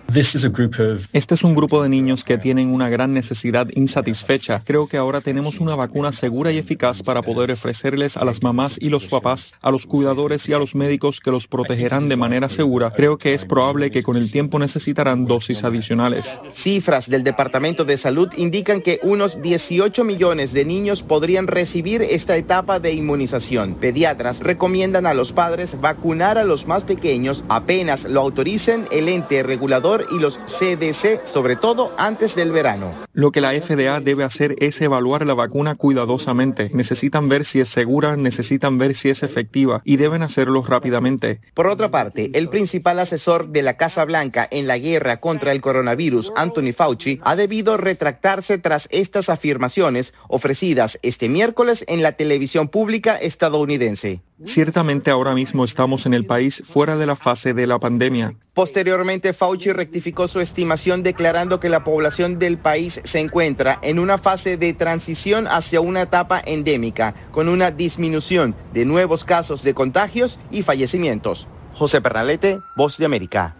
Este es un grupo de niños que tienen una gran necesidad insatisfecha. Creo que ahora tenemos una vacuna segura y eficaz para poder ofrecerles a las mamás y los papás, a los cuidadores y a los médicos que los protegerán de manera segura. Creo que es probable que con el tiempo necesitarán dosis adicionales. Cifras del Departamento de Salud indican que unos 18 millones de niños podrían recibir esta etapa de inmunización. Pediatras recomiendan a los padres vacunar a los más pequeños apenas lo autoricen el ente regulador y los CDC, sobre todo antes del verano. Lo que la FDA debe hacer es evaluar la vacuna cuidadosamente. Necesitan ver si es segura, necesitan ver si es efectiva y deben hacerlo rápidamente. Por otra parte, el principal asesor de la Casa Blanca en la guerra contra el coronavirus, Anthony Fauci, ha debido retractarse tras estas afirmaciones ofrecidas este miércoles en la televisión pública estadounidense. Ciertamente ahora mismo estamos en el país fuera de la fase de la pandemia. Posteriormente, Fauci rectificó su estimación declarando que la población del país se encuentra en una fase de transición hacia una etapa endémica, con una disminución de nuevos casos de contagios y fallecimientos. José Pernalete, Voz de América.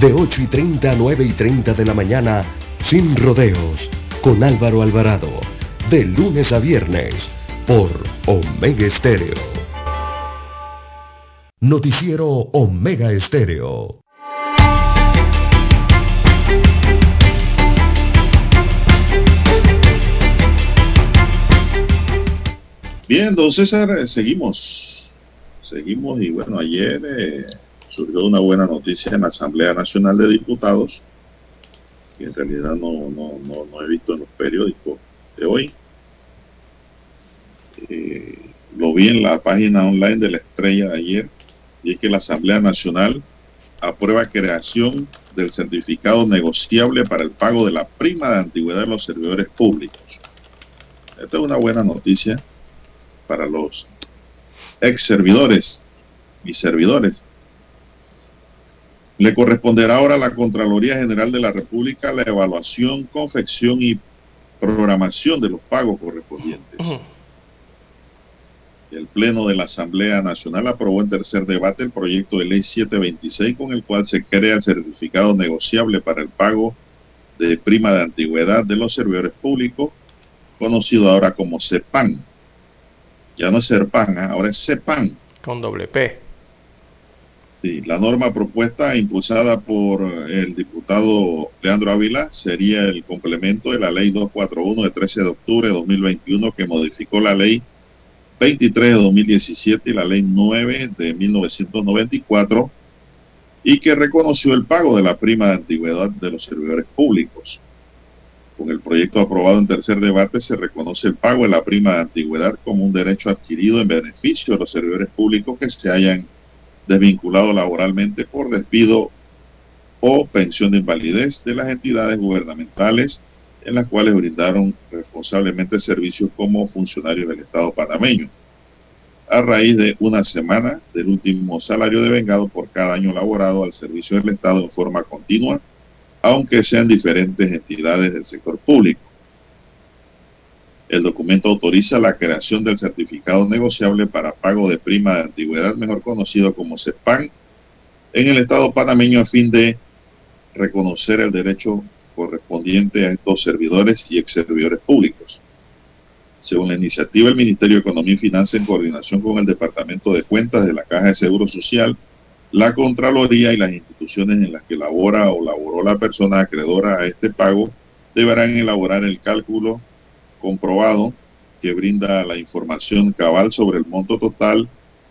de 8 y 30 a 9 y 30 de la mañana, sin rodeos, con Álvaro Alvarado, de lunes a viernes, por Omega Estéreo. Noticiero Omega Estéreo. Bien, don César, seguimos. Seguimos y bueno, ayer... Eh, surgió una buena noticia en la Asamblea Nacional de Diputados, que en realidad no, no, he visto en los periódicos de hoy. Eh, lo vi en la página online de la estrella de ayer, y es que la Asamblea Nacional aprueba creación del certificado negociable para el pago de la prima de antigüedad de los servidores públicos. Esta es una buena noticia para los ex servidores y servidores le corresponderá ahora a la Contraloría General de la República la evaluación, confección y programación de los pagos correspondientes. El Pleno de la Asamblea Nacional aprobó en tercer debate el proyecto de ley 726 con el cual se crea el certificado negociable para el pago de prima de antigüedad de los servidores públicos, conocido ahora como CEPAN. Ya no es SERPAN, ¿ah? ahora es CEPAN. Con doble P. La norma propuesta impulsada por el diputado Leandro Ávila sería el complemento de la ley 241 de 13 de octubre de 2021 que modificó la ley 23 de 2017 y la ley 9 de 1994 y que reconoció el pago de la prima de antigüedad de los servidores públicos. Con el proyecto aprobado en tercer debate se reconoce el pago de la prima de antigüedad como un derecho adquirido en beneficio de los servidores públicos que se hayan desvinculado laboralmente por despido o pensión de invalidez de las entidades gubernamentales en las cuales brindaron responsablemente servicios como funcionarios del Estado panameño, a raíz de una semana del último salario devengado por cada año laborado al servicio del Estado en forma continua, aunque sean diferentes entidades del sector público. El documento autoriza la creación del certificado negociable para pago de prima de antigüedad, mejor conocido como CEPAN, en el Estado panameño a fin de reconocer el derecho correspondiente a estos servidores y ex servidores públicos. Según la iniciativa, el Ministerio de Economía y Finanzas, en coordinación con el Departamento de Cuentas de la Caja de Seguro Social, la Contraloría y las instituciones en las que labora o laboró la persona acreedora a este pago, deberán elaborar el cálculo comprobado que brinda la información cabal sobre el monto total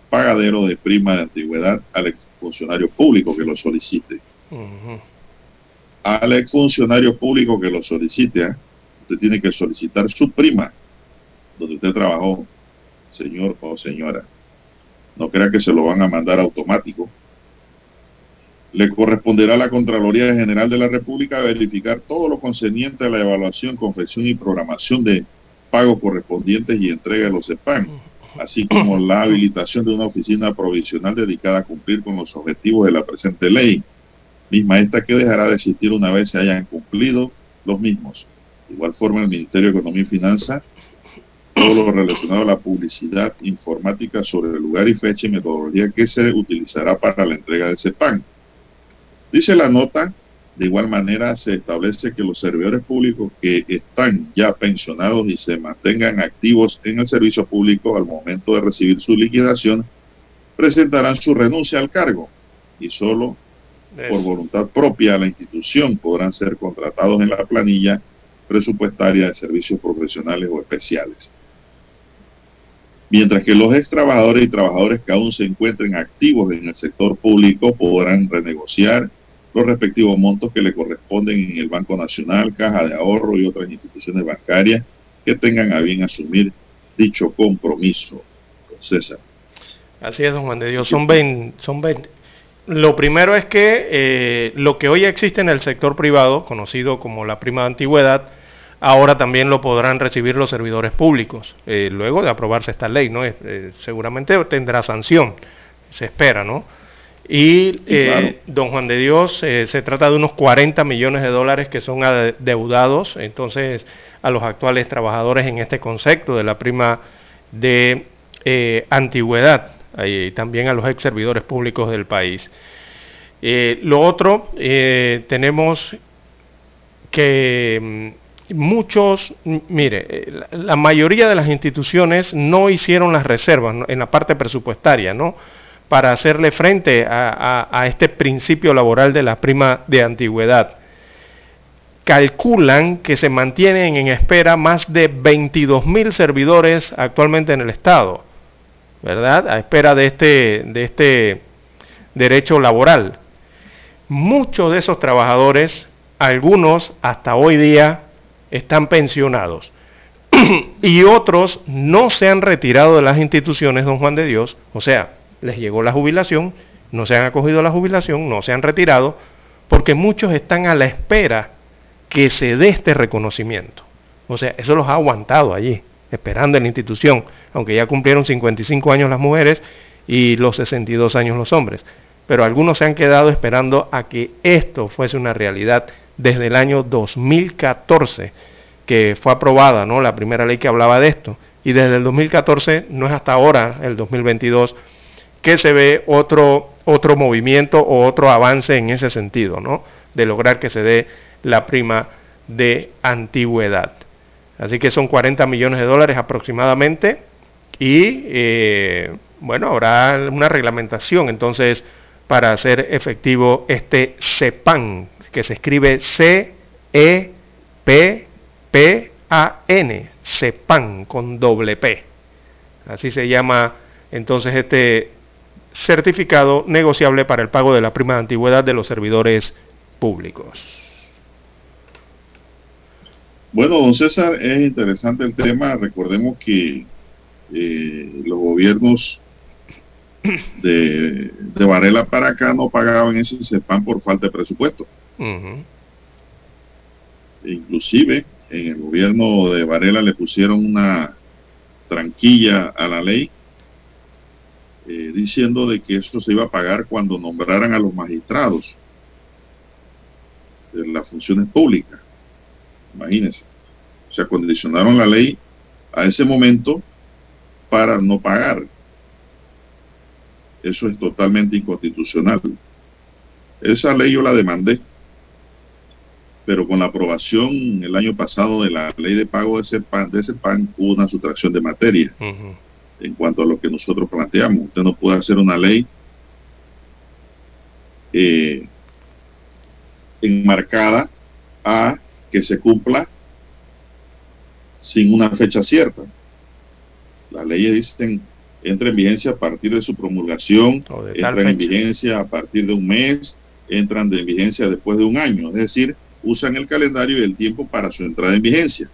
pagadero de prima de antigüedad al exfuncionario público que lo solicite. Al exfuncionario público que lo solicite, ¿eh? usted tiene que solicitar su prima donde usted trabajó, señor o señora. No crea que se lo van a mandar automático. Le corresponderá a la Contraloría General de la República verificar todo lo concerniente a la evaluación, confección y programación de pagos correspondientes y entrega de los EPAN, así como la habilitación de una oficina provisional dedicada a cumplir con los objetivos de la presente ley, misma esta que dejará de existir una vez se hayan cumplido los mismos. De igual forma, el Ministerio de Economía y Finanzas todo lo relacionado a la publicidad informática sobre el lugar y fecha y metodología que se utilizará para la entrega de ese PAN. Dice la nota, de igual manera se establece que los servidores públicos que están ya pensionados y se mantengan activos en el servicio público al momento de recibir su liquidación, presentarán su renuncia al cargo y solo por voluntad propia a la institución podrán ser contratados en la planilla presupuestaria de servicios profesionales o especiales. Mientras que los ex trabajadores y trabajadores que aún se encuentren activos en el sector público podrán renegociar los respectivos montos que le corresponden en el Banco Nacional, Caja de Ahorro y otras instituciones bancarias que tengan a bien asumir dicho compromiso. César. Así es, don Juan de Dios. Son 20. Son 20. Lo primero es que eh, lo que hoy existe en el sector privado, conocido como la prima de antigüedad, ahora también lo podrán recibir los servidores públicos, eh, luego de aprobarse esta ley, ¿no? Eh, seguramente tendrá sanción, se espera, ¿no? Y eh, don Juan de Dios, se trata de unos 40 millones de dólares que son adeudados, entonces, a los actuales trabajadores en este concepto de la prima de antigüedad, y también a los ex servidores públicos del país. lo otro, tenemos que mm, muchos, mire, eh, la mayoría de las instituciones no hicieron las reservas en la parte presupuestaria, ¿no? Para hacerle frente a, este principio laboral de la prima de antigüedad. Calculan que se mantienen en espera más de 22 mil servidores actualmente en el Estado, ¿verdad? A espera este, de este derecho laboral. Muchos de esos trabajadores, algunos hasta hoy día, están pensionados y otros no se han retirado de las instituciones, don Juan de Dios, o sea, les llegó la jubilación, no se han acogido a la jubilación, no se han retirado, porque muchos están a la espera que se dé este reconocimiento. O sea, eso los ha aguantado allí, esperando en la institución, aunque ya cumplieron 55 años las mujeres y los 62 años los hombres. Pero algunos se han quedado esperando a que esto fuese una realidad desde el año 2014 que fue aprobada, ¿no? La primera ley que hablaba de esto. Y desde el 2014, no es hasta ahora, el 2022, que se ve otro, otro movimiento o otro avance en ese sentido, ¿no? De lograr que se dé la prima de antigüedad. Así que son 40 millones de dólares aproximadamente Y eh, bueno, habrá una reglamentación entonces para hacer efectivo este CEPAN, que se escribe C-E-P-P-A-N, CEPAN con doble P. Así se llama entonces este certificado negociable para el pago de la prima de antigüedad de los servidores públicos. Bueno, don César, es interesante el tema. Recordemos que eh, los gobiernos de, Varela para acá no pagaban ese CEPAN por falta de presupuesto. Inclusive en el gobierno de Varela le pusieron una tranquilla a la ley eh, diciendo de que esto se iba a pagar cuando nombraran a los magistrados de las funciones públicas. Imagínense. Se acondicionaron la ley a ese momento para no pagar. Eso es totalmente inconstitucional. Esa ley yo la demandé, pero con la aprobación el año pasado de la ley de pago de ese pan, de ese pan hubo una sustracción de materia en cuanto a lo que nosotros planteamos. Usted no puede hacer una ley eh, enmarcada a que se cumpla sin una fecha cierta. Las leyes dicen entra en vigencia a partir de su promulgación, entra en vigencia a partir de un mes, entran de vigencia después de un año. Es decir, usan el calendario y el tiempo para su entrada en vigencia.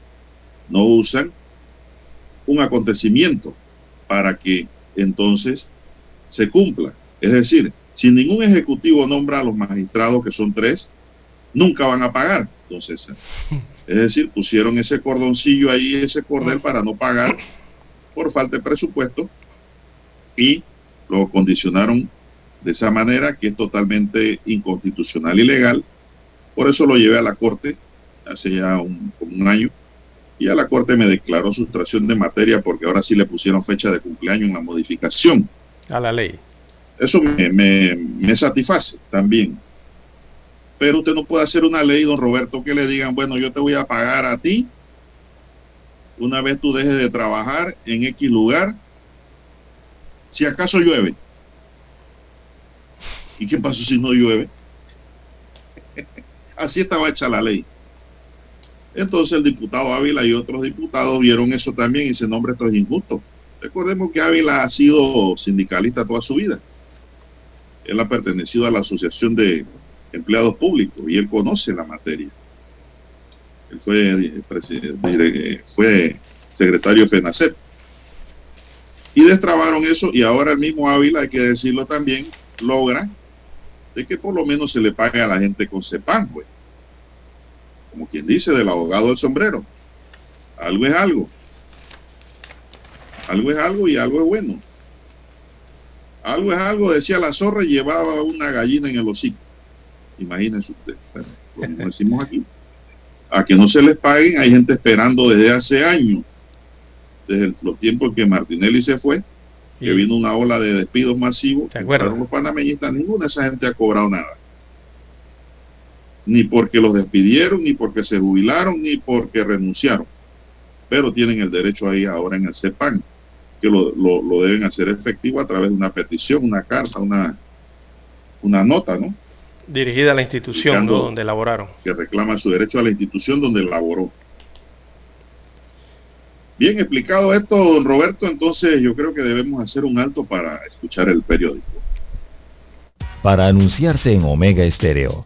No usan un acontecimiento para que entonces se cumpla. Es decir, si ningún ejecutivo nombra a los magistrados, que son tres, nunca van a pagar. Entonces, es decir, pusieron ese cordoncillo ahí, ese cordel para no pagar por falta de presupuesto y lo condicionaron de esa manera que es totalmente inconstitucional y legal. Por eso lo llevé a la Corte hace ya un, un año y a la Corte me declaró sustracción de materia porque ahora sí le pusieron fecha de cumpleaños en la modificación. A la ley. Eso me, me, satisface también. Pero usted no puede hacer una ley, don Roberto, que le digan, bueno, yo te voy a pagar a ti una vez tú dejes de trabajar en X lugar, si acaso llueve. ¿Y qué pasa si no llueve? Así estaba hecha la ley. Entonces el diputado Ávila y otros diputados vieron eso también y se nombre esto es injusto. Recordemos que Ávila ha sido sindicalista toda su vida. Él ha pertenecido a la Asociación de Empleados Públicos y él conoce la materia. Él fue, eh, fue secretario de FENACET. Y destrabaron eso y ahora el mismo Ávila, hay que decirlo también, logra de que por lo menos se le pague a la gente con CEPAN, pues como quien dice, del abogado del sombrero. Algo es algo. Algo es algo y algo es bueno. Algo es algo, decía la zorra y llevaba una gallina en el hocico. Imagínense ustedes, como decimos aquí. A que no se les paguen, hay gente esperando desde hace años, desde los tiempos que Martinelli se fue, que vino una ola de despidos masivos. ¿Se acuerdan? Los panameñistas, ninguna de esa gente ha cobrado nada ni porque los despidieron, ni porque se jubilaron, ni porque renunciaron. Pero tienen el derecho ahí ahora en el CEPAN, que lo, deben hacer efectivo a través de una petición, una carta, una, una nota, ¿no? Dirigida a la institución donde laboraron. Que reclama su derecho a la institución donde laboró. Bien explicado esto, don Roberto, entonces yo creo que debemos hacer un alto para escuchar el periódico. Para anunciarse en Omega Estéreo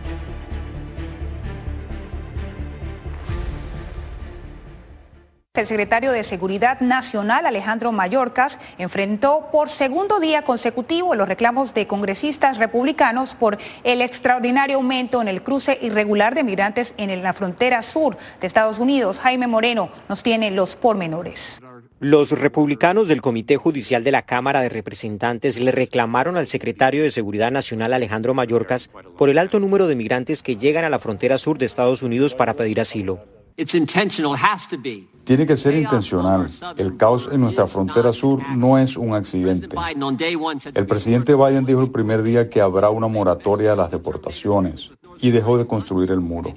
El secretario de Seguridad Nacional, Alejandro Mayorkas, enfrentó por segundo día consecutivo los reclamos de congresistas republicanos por el extraordinario aumento en el cruce irregular de migrantes en la frontera sur de Estados Unidos. Jaime Moreno nos tiene los pormenores. Los republicanos del Comité Judicial de la Cámara de Representantes le reclamaron al secretario de Seguridad Nacional Alejandro Mayorkas por el alto número de migrantes que llegan a la frontera sur de Estados Unidos para pedir asilo. Tiene que ser intencional. El caos en nuestra frontera sur no es un accidente. El presidente Biden dijo el primer día que habrá una moratoria a las deportaciones y dejó de construir el muro.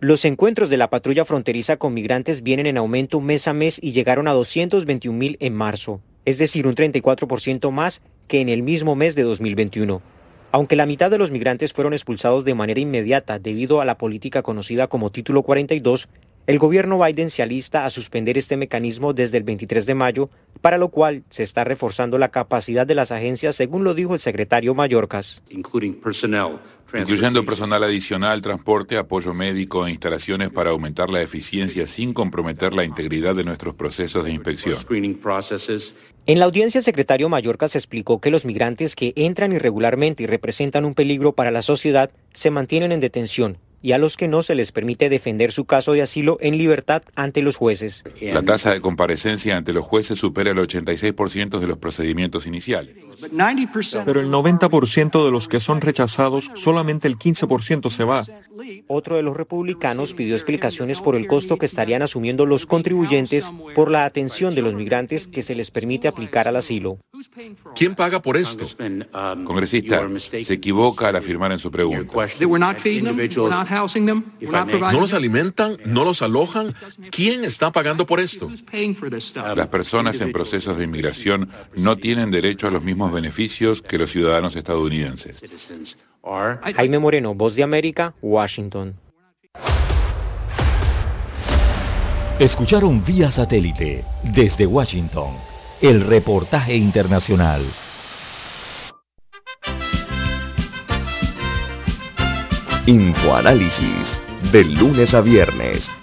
Los encuentros de la patrulla fronteriza con migrantes vienen en aumento mes a mes y llegaron a 221 mil en marzo, es decir, un 34% más que en el mismo mes de 2021. Aunque la mitad de los migrantes fueron expulsados de manera inmediata debido a la política conocida como Título 42, el gobierno Biden se alista a suspender este mecanismo desde el 23 de mayo, para lo cual se está reforzando la capacidad de las agencias, según lo dijo el secretario Mayorkas. Incluyendo personal adicional, transporte, apoyo médico e instalaciones para aumentar la eficiencia sin comprometer la integridad de nuestros procesos de inspección. En la audiencia, el secretario Mayorkas explicó que los migrantes que entran irregularmente y representan un peligro para la sociedad se mantienen en detención y a los que no se les permite defender su caso de asilo en libertad ante los jueces. La tasa de comparecencia ante los jueces supera el 86% de los procedimientos iniciales. Pero el 90% de los que son rechazados, solamente el 15% se va. Otro de los republicanos pidió explicaciones por el costo que estarían asumiendo los contribuyentes por la atención de los migrantes que se les permite aplicar al asilo. ¿Quién paga por esto? Congresista, se equivoca al afirmar en su pregunta. No los alimentan, no los alojan. ¿Quién está pagando por esto? Las personas en procesos de inmigración no tienen derecho a los mismos beneficios que los ciudadanos estadounidenses. Jaime Moreno, Voz de América, Washington. Escucharon vía satélite desde Washington el reportaje internacional. Infoanálisis, de lunes a viernes,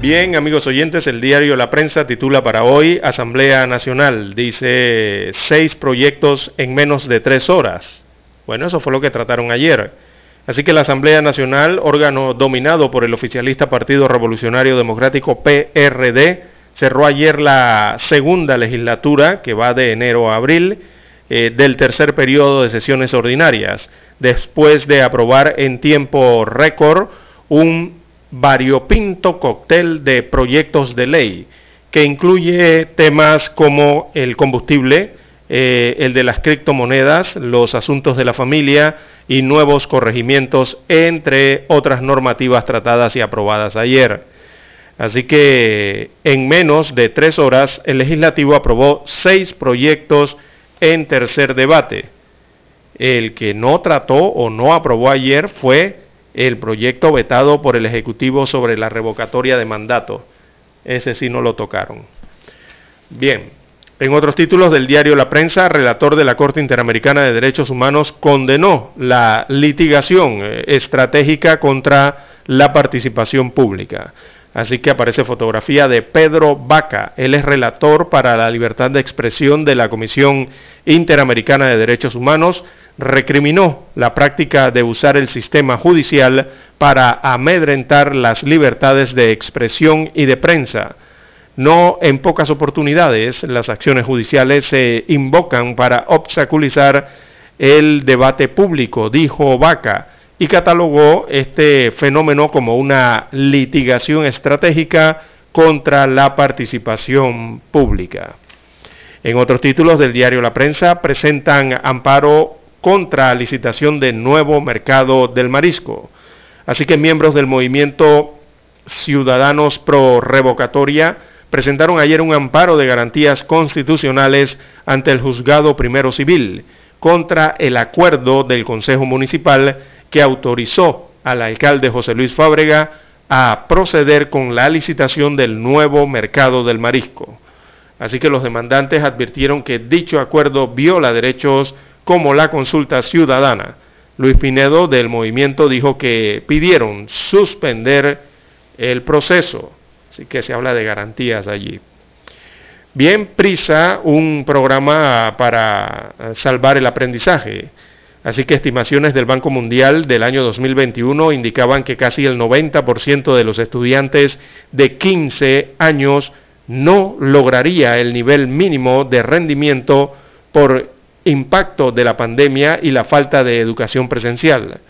Bien, amigos oyentes, el diario La Prensa titula para hoy Asamblea Nacional. Dice seis proyectos en menos de tres horas. Bueno, eso fue lo que trataron ayer. Así que la Asamblea Nacional, órgano dominado por el oficialista Partido Revolucionario Democrático PRD, cerró ayer la segunda legislatura, que va de enero a abril, eh, del tercer periodo de sesiones ordinarias, después de aprobar en tiempo récord un variopinto cóctel de proyectos de ley que incluye temas como el combustible, eh, el de las criptomonedas, los asuntos de la familia y nuevos corregimientos, entre otras normativas tratadas y aprobadas ayer. Así que en menos de tres horas el legislativo aprobó seis proyectos en tercer debate. El que no trató o no aprobó ayer fue el proyecto vetado por el Ejecutivo sobre la revocatoria de mandato. Ese sí no lo tocaron. Bien, en otros títulos del diario La Prensa, relator de la Corte Interamericana de Derechos Humanos condenó la litigación eh, estratégica contra la participación pública. Así que aparece fotografía de Pedro Vaca. Él es relator para la libertad de expresión de la Comisión Interamericana de Derechos Humanos. Recriminó la práctica de usar el sistema judicial para amedrentar las libertades de expresión y de prensa. No en pocas oportunidades las acciones judiciales se invocan para obstaculizar el debate público, dijo Vaca y catalogó este fenómeno como una litigación estratégica contra la participación pública. En otros títulos del diario La Prensa presentan amparo contra licitación de nuevo mercado del marisco. Así que miembros del movimiento Ciudadanos Pro Revocatoria presentaron ayer un amparo de garantías constitucionales ante el juzgado primero civil contra el acuerdo del Consejo Municipal que autorizó al alcalde José Luis Fábrega a proceder con la licitación del nuevo mercado del marisco. Así que los demandantes advirtieron que dicho acuerdo viola derechos como la consulta ciudadana. Luis Pinedo del movimiento dijo que pidieron suspender el proceso. Así que se habla de garantías allí. Bien, Prisa, un programa para salvar el aprendizaje. Así que estimaciones del Banco Mundial del año 2021 indicaban que casi el 90% de los estudiantes de 15 años no lograría el nivel mínimo de rendimiento por impacto de la pandemia y la falta de educación presencial.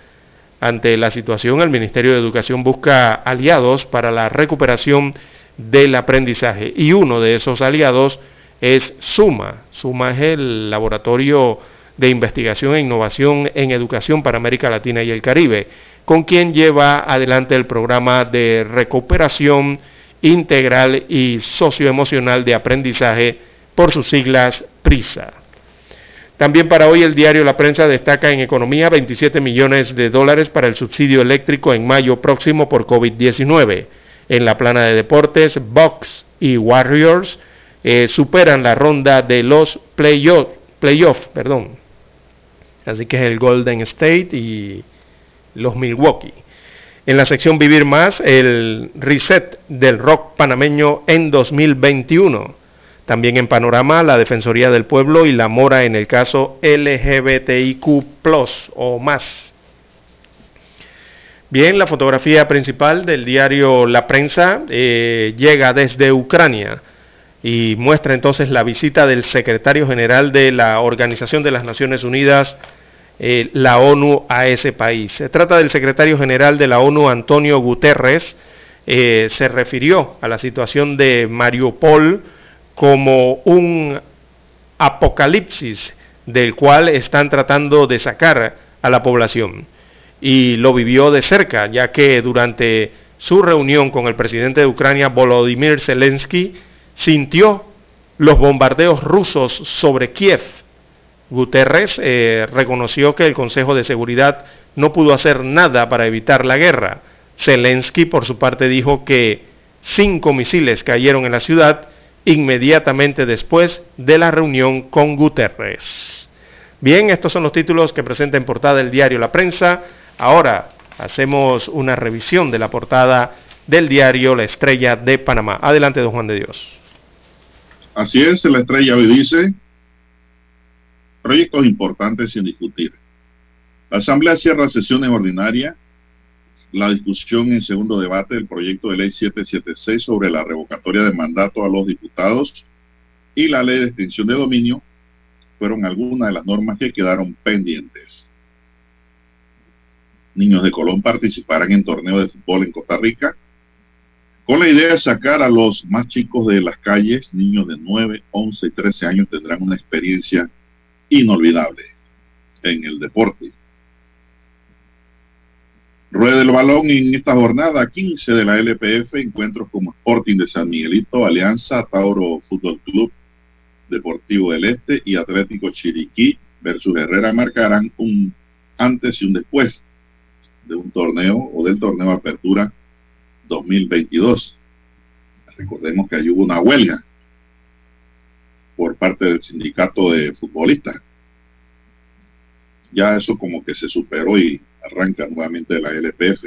Ante la situación, el Ministerio de Educación busca aliados para la recuperación del aprendizaje y uno de esos aliados es SUMA. SUMA es el laboratorio de Investigación e Innovación en Educación para América Latina y el Caribe, con quien lleva adelante el programa de recuperación integral y socioemocional de aprendizaje por sus siglas PRISA. También para hoy el diario La Prensa destaca en economía 27 millones de dólares para el subsidio eléctrico en mayo próximo por COVID-19. En la plana de deportes, Box y Warriors eh, superan la ronda de los playoffs, playoff, perdón, Así que es el Golden State y los Milwaukee. En la sección Vivir Más, el reset del rock panameño en 2021. También en Panorama, la Defensoría del Pueblo y la mora en el caso LGBTIQ o más. Bien, la fotografía principal del diario La Prensa eh, llega desde Ucrania y muestra entonces la visita del secretario general de la Organización de las Naciones Unidas eh, la ONU a ese país. Se trata del secretario general de la ONU, Antonio Guterres, eh, se refirió a la situación de Mariupol como un apocalipsis del cual están tratando de sacar a la población. Y lo vivió de cerca, ya que durante su reunión con el presidente de Ucrania, Volodymyr Zelensky, sintió los bombardeos rusos sobre Kiev Guterres eh, reconoció que el Consejo de Seguridad no pudo hacer nada para evitar la guerra. Zelensky, por su parte, dijo que cinco misiles cayeron en la ciudad inmediatamente después de la reunión con Guterres. Bien, estos son los títulos que presenta en portada el diario La Prensa. Ahora hacemos una revisión de la portada del diario La Estrella de Panamá. Adelante, don Juan de Dios. Así es, la estrella hoy dice, proyectos importantes sin discutir. La Asamblea cierra sesiones ordinarias. La discusión en segundo debate del proyecto de ley 776 sobre la revocatoria de mandato a los diputados y la ley de extinción de dominio fueron algunas de las normas que quedaron pendientes. Niños de Colón participarán en torneo de fútbol en Costa Rica con la idea de sacar a los más chicos de las calles, niños de 9, 11 y 13 años tendrán una experiencia inolvidable en el deporte. Rueda el balón en esta jornada 15 de la LPF, encuentros como Sporting de San Miguelito, Alianza, Tauro Fútbol Club, Deportivo del Este y Atlético Chiriquí versus Herrera marcarán un antes y un después de un torneo o del torneo Apertura 2022. Recordemos que allí hubo una huelga por parte del sindicato de futbolistas. Ya eso como que se superó y arranca nuevamente la LPF.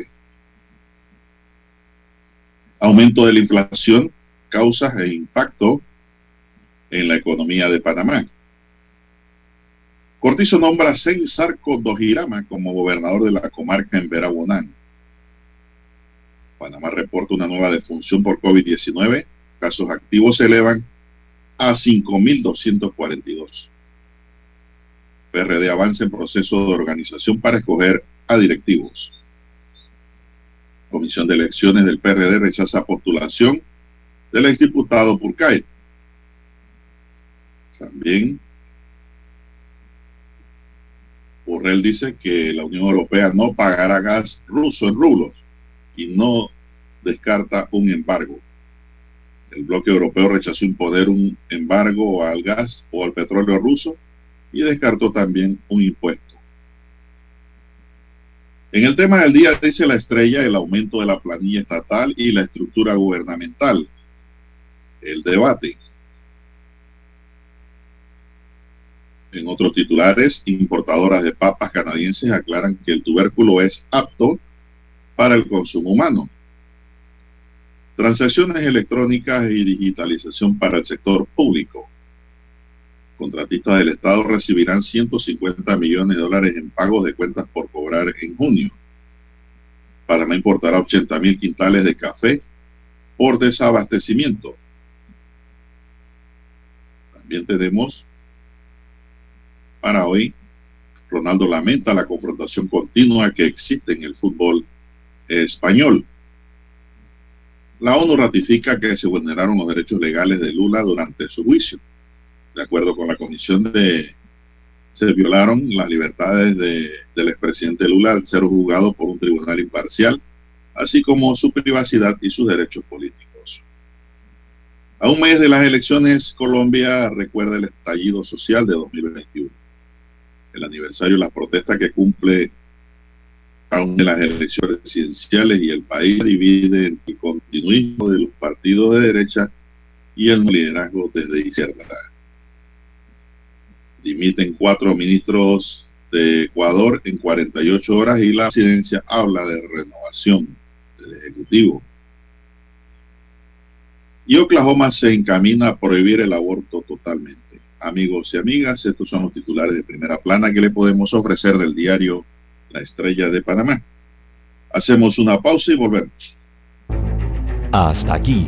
Aumento de la inflación, causas e impacto en la economía de Panamá. Cortizo nombra a Sarco Dojirama como gobernador de la comarca en Verabonán. Panamá reporta una nueva defunción por COVID-19. Casos activos se elevan a 5.242. PRD avanza en proceso de organización para escoger a directivos. Comisión de Elecciones del PRD rechaza postulación del exdiputado Purcay. También Borrell dice que la Unión Europea no pagará gas ruso en rublos y no descarta un embargo. El bloque europeo rechazó imponer un embargo al gas o al petróleo ruso y descartó también un impuesto. En el tema del día dice la estrella el aumento de la planilla estatal y la estructura gubernamental. El debate. En otros titulares, importadoras de papas canadienses aclaran que el tubérculo es apto para el consumo humano. Transacciones electrónicas y digitalización para el sector público. Contratistas del Estado recibirán 150 millones de dólares en pagos de cuentas por cobrar en junio. Panamá importará 80 mil quintales de café por desabastecimiento. También tenemos para hoy, Ronaldo lamenta la confrontación continua que existe en el fútbol español. La ONU ratifica que se vulneraron los derechos legales de Lula durante su juicio. De acuerdo con la comisión de... Se violaron las libertades de, del expresidente Lula al ser juzgado por un tribunal imparcial, así como su privacidad y sus derechos políticos. A un mes de las elecciones, Colombia recuerda el estallido social de 2021 el aniversario de la protesta que cumple aún en las elecciones presidenciales y el país divide en el continuismo de los partidos de derecha y el liderazgo desde izquierda. Dimiten cuatro ministros de Ecuador en 48 horas y la presidencia habla de renovación del Ejecutivo. Y Oklahoma se encamina a prohibir el aborto totalmente amigos y amigas, estos son los titulares de primera plana que le podemos ofrecer del diario La Estrella de Panamá. Hacemos una pausa y volvemos. Hasta aquí,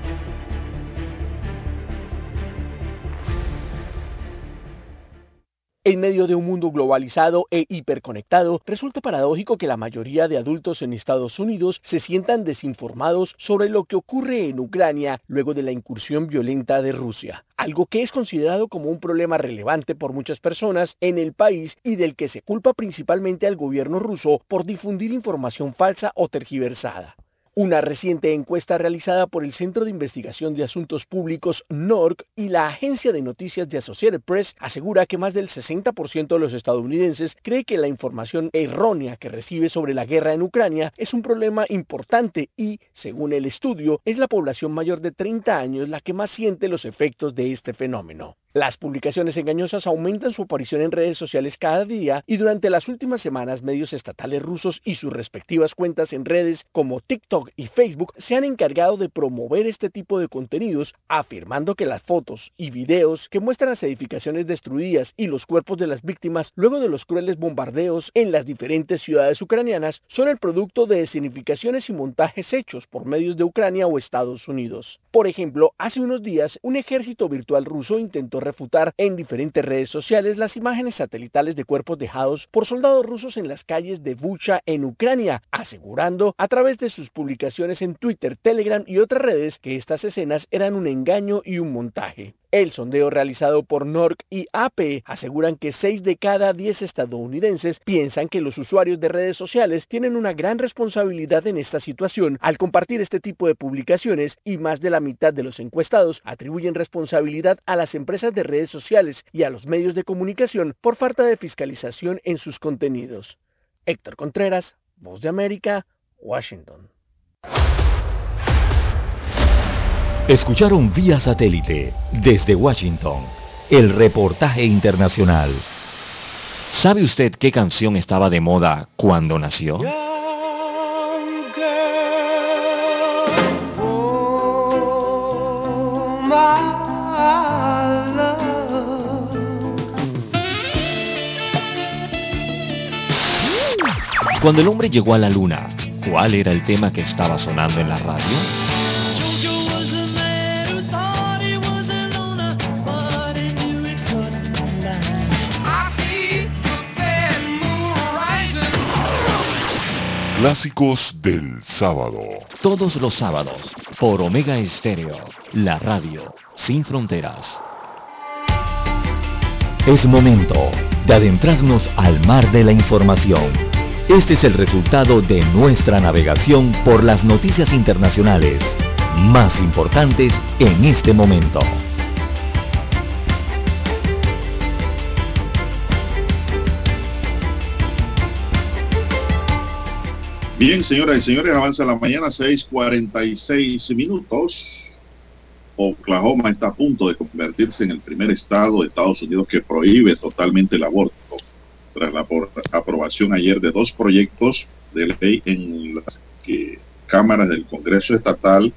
En medio de un mundo globalizado e hiperconectado, resulta paradójico que la mayoría de adultos en Estados Unidos se sientan desinformados sobre lo que ocurre en Ucrania luego de la incursión violenta de Rusia, algo que es considerado como un problema relevante por muchas personas en el país y del que se culpa principalmente al gobierno ruso por difundir información falsa o tergiversada. Una reciente encuesta realizada por el Centro de Investigación de Asuntos Públicos NORC y la agencia de noticias de Associated Press asegura que más del 60% de los estadounidenses cree que la información errónea que recibe sobre la guerra en Ucrania es un problema importante y, según el estudio, es la población mayor de 30 años la que más siente los efectos de este fenómeno. Las publicaciones engañosas aumentan su aparición en redes sociales cada día y durante las últimas semanas medios estatales rusos y sus respectivas cuentas en redes como TikTok y Facebook se han encargado de promover este tipo de contenidos afirmando que las fotos y videos que muestran las edificaciones destruidas y los cuerpos de las víctimas luego de los crueles bombardeos en las diferentes ciudades ucranianas son el producto de escenificaciones y montajes hechos por medios de Ucrania o Estados Unidos. Por ejemplo, hace unos días un ejército virtual ruso intentó refutar en diferentes redes sociales las imágenes satelitales de cuerpos dejados por soldados rusos en las calles de Bucha en Ucrania, asegurando a través de sus publicaciones en Twitter, Telegram y otras redes que estas escenas eran un engaño y un montaje. El sondeo realizado por NORC y AP aseguran que 6 de cada 10 estadounidenses piensan que los usuarios de redes sociales tienen una gran responsabilidad en esta situación al compartir este tipo de publicaciones y más de la mitad de los encuestados atribuyen responsabilidad a las empresas de redes sociales y a los medios de comunicación por falta de fiscalización en sus contenidos. Héctor Contreras, Voz de América, Washington. Escucharon vía satélite desde Washington el reportaje internacional. ¿Sabe usted qué canción estaba de moda cuando nació? Cuando el hombre llegó a la luna, ¿cuál era el tema que estaba sonando en la radio? Clásicos del sábado. Todos los sábados, por Omega Estéreo, la radio sin fronteras. Es momento de adentrarnos al mar de la información. Este es el resultado de nuestra navegación por las noticias internacionales más importantes en este momento. Bien, señoras y señores, avanza la mañana, 6:46 minutos. Oklahoma está a punto de convertirse en el primer estado de Estados Unidos que prohíbe totalmente el aborto, tras la aprobación ayer de dos proyectos de ley en las cámaras del Congreso Estatal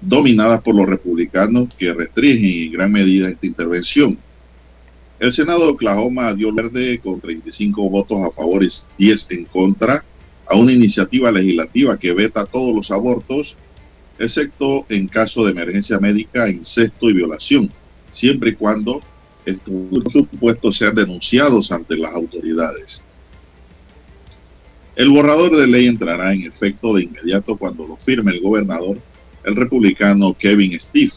dominadas por los republicanos que restringen en gran medida esta intervención. El Senado de Oklahoma dio verde con 35 votos a favor y 10 en contra a una iniciativa legislativa que veta todos los abortos, excepto en caso de emergencia médica, incesto y violación, siempre y cuando estos supuestos sean denunciados ante las autoridades. El borrador de ley entrará en efecto de inmediato cuando lo firme el gobernador, el republicano Kevin Steve,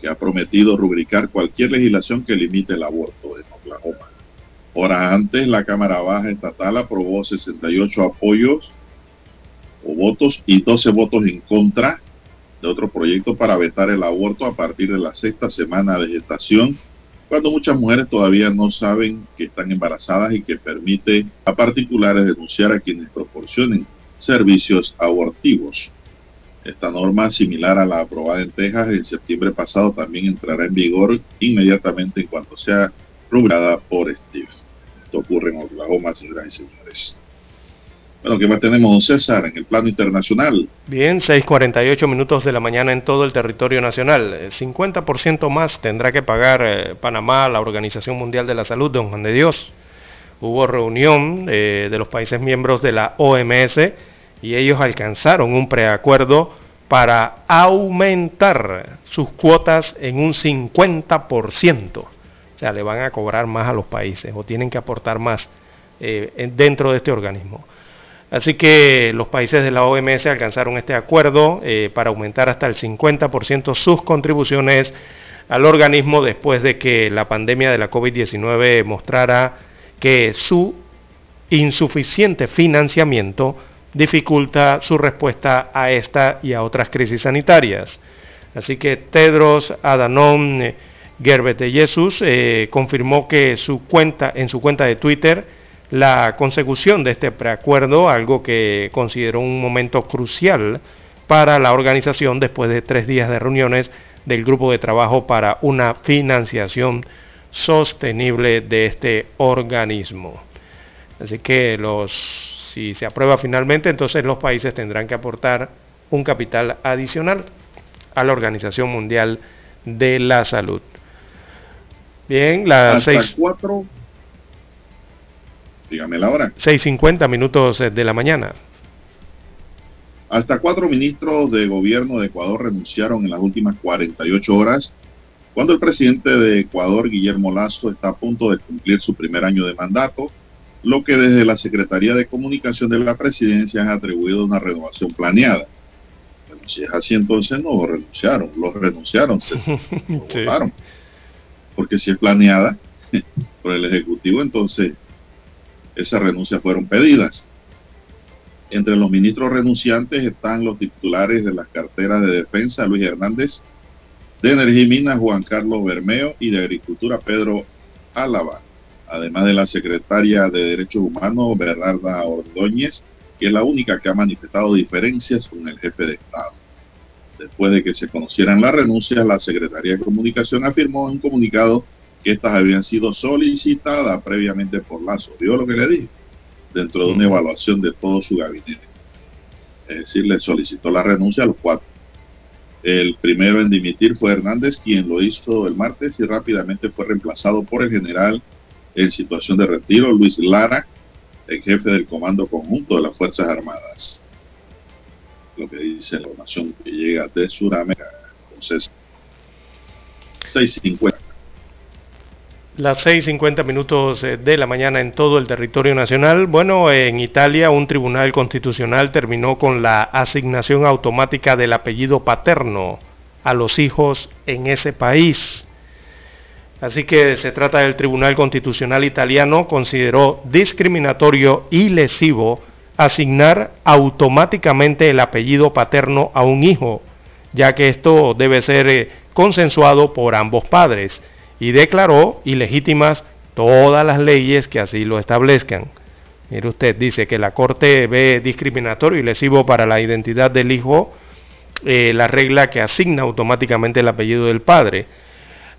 que ha prometido rubricar cualquier legislación que limite el aborto en Oklahoma. Horas antes, la Cámara Baja Estatal aprobó 68 apoyos o votos y 12 votos en contra de otro proyecto para vetar el aborto a partir de la sexta semana de gestación, cuando muchas mujeres todavía no saben que están embarazadas y que permite a particulares denunciar a quienes proporcionen servicios abortivos. Esta norma, similar a la aprobada en Texas en septiembre pasado, también entrará en vigor inmediatamente en cuanto sea rubrada por Steve. Esto ocurre en Oklahoma, señoras y señores. Bueno, ¿qué más tenemos, don César, en el plano internacional? Bien, 6.48 minutos de la mañana en todo el territorio nacional. 50% más tendrá que pagar eh, Panamá, la Organización Mundial de la Salud, don Juan de Dios. Hubo reunión eh, de los países miembros de la OMS y ellos alcanzaron un preacuerdo para aumentar sus cuotas en un 50%. Sea, le van a cobrar más a los países o tienen que aportar más eh, dentro de este organismo. Así que los países de la OMS alcanzaron este acuerdo eh, para aumentar hasta el 50% sus contribuciones al organismo después de que la pandemia de la COVID-19 mostrara que su insuficiente financiamiento dificulta su respuesta a esta y a otras crisis sanitarias. Así que Tedros Adhanom Ghebreyesus eh, confirmó que en su cuenta de Twitter la consecución de este preacuerdo, algo que consideró un momento crucial para la organización después de tres días de reuniones del grupo de trabajo para una financiación sostenible de este organismo. Así que si se aprueba finalmente, entonces los países tendrán que aportar un capital adicional a la Organización Mundial de la Salud. Bien, las seis... Cuatro, dígame la hora. 6.50 minutos de la mañana. Hasta cuatro ministros de gobierno de Ecuador renunciaron en las últimas 48 horas, cuando el presidente de Ecuador, Guillermo Lazo, está a punto de cumplir su primer año de mandato, lo que desde la Secretaría de Comunicación de la Presidencia ha atribuido una renovación planeada. si es así, entonces no renunciaron, los renunciaron, se votaron. Porque si es planeada por el Ejecutivo, entonces esas renuncias fueron pedidas. Entre los ministros renunciantes están los titulares de las carteras de defensa, Luis Hernández, de Energía y Minas, Juan Carlos Bermeo, y de Agricultura, Pedro Álava, además de la secretaria de Derechos Humanos, Bernarda Ordóñez, que es la única que ha manifestado diferencias con el jefe de Estado. Después de que se conocieran las renuncias, la Secretaría de Comunicación afirmó en un comunicado que estas habían sido solicitadas previamente por Lazo. ¿Vio lo que le dije? dentro de una evaluación de todo su gabinete. Es decir, le solicitó la renuncia a los cuatro. El primero en dimitir fue Hernández, quien lo hizo el martes y rápidamente fue reemplazado por el general en situación de retiro, Luis Lara, el jefe del Comando Conjunto de las Fuerzas Armadas. Lo que dice la información que llega de Sudamérica. Entonces, 650. Las 6.50 minutos eh, de la mañana en todo el territorio nacional. Bueno, en Italia un tribunal constitucional terminó con la asignación automática del apellido paterno a los hijos en ese país. Así que se trata del Tribunal Constitucional Italiano, consideró discriminatorio y lesivo asignar automáticamente el apellido paterno a un hijo, ya que esto debe ser eh, consensuado por ambos padres y declaró ilegítimas todas las leyes que así lo establezcan. Mire usted, dice que la Corte ve discriminatorio y lesivo para la identidad del hijo eh, la regla que asigna automáticamente el apellido del padre.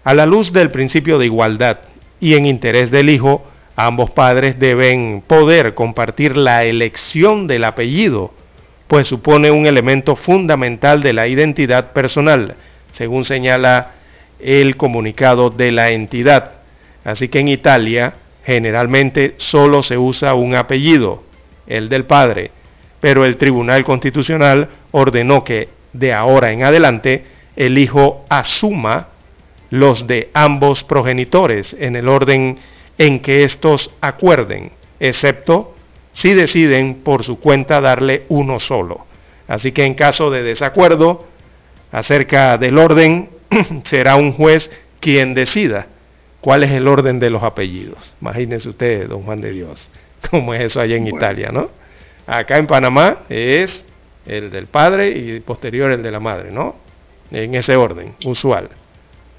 A la luz del principio de igualdad y en interés del hijo, ambos padres deben poder compartir la elección del apellido, pues supone un elemento fundamental de la identidad personal, según señala el comunicado de la entidad. Así que en Italia generalmente solo se usa un apellido, el del padre, pero el Tribunal Constitucional ordenó que de ahora en adelante el hijo asuma los de ambos progenitores en el orden en que estos acuerden, excepto si deciden por su cuenta darle uno solo. Así que en caso de desacuerdo acerca del orden, será un juez quien decida cuál es el orden de los apellidos. Imagínense ustedes, don Juan de Dios, cómo es eso allá en Italia, ¿no? Acá en Panamá es el del padre y posterior el de la madre, ¿no? En ese orden, usual.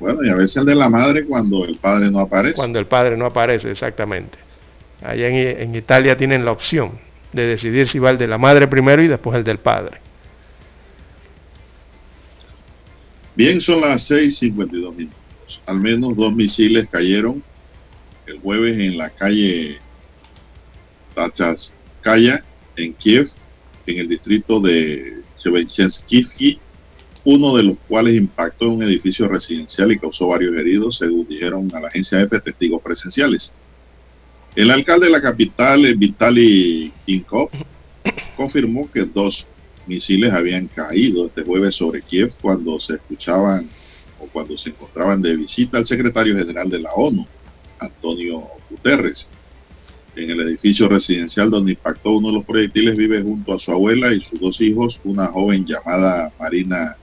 Bueno, y a veces el de la madre cuando el padre no aparece. Cuando el padre no aparece, exactamente. Allá en, en Italia tienen la opción de decidir si va el de la madre primero y después el del padre. Bien, son las 6.52 minutos. Al menos dos misiles cayeron el jueves en la calle Tachaskaya, en Kiev, en el distrito de Chevenchensky, uno de los cuales impactó en un edificio residencial y causó varios heridos, según dijeron a la agencia EFE testigos presenciales. El alcalde de la capital, Vitaly Kinkov, confirmó que dos misiles habían caído este jueves sobre Kiev cuando se escuchaban o cuando se encontraban de visita al secretario general de la ONU, Antonio Guterres. En el edificio residencial donde impactó uno de los proyectiles vive junto a su abuela y sus dos hijos, una joven llamada Marina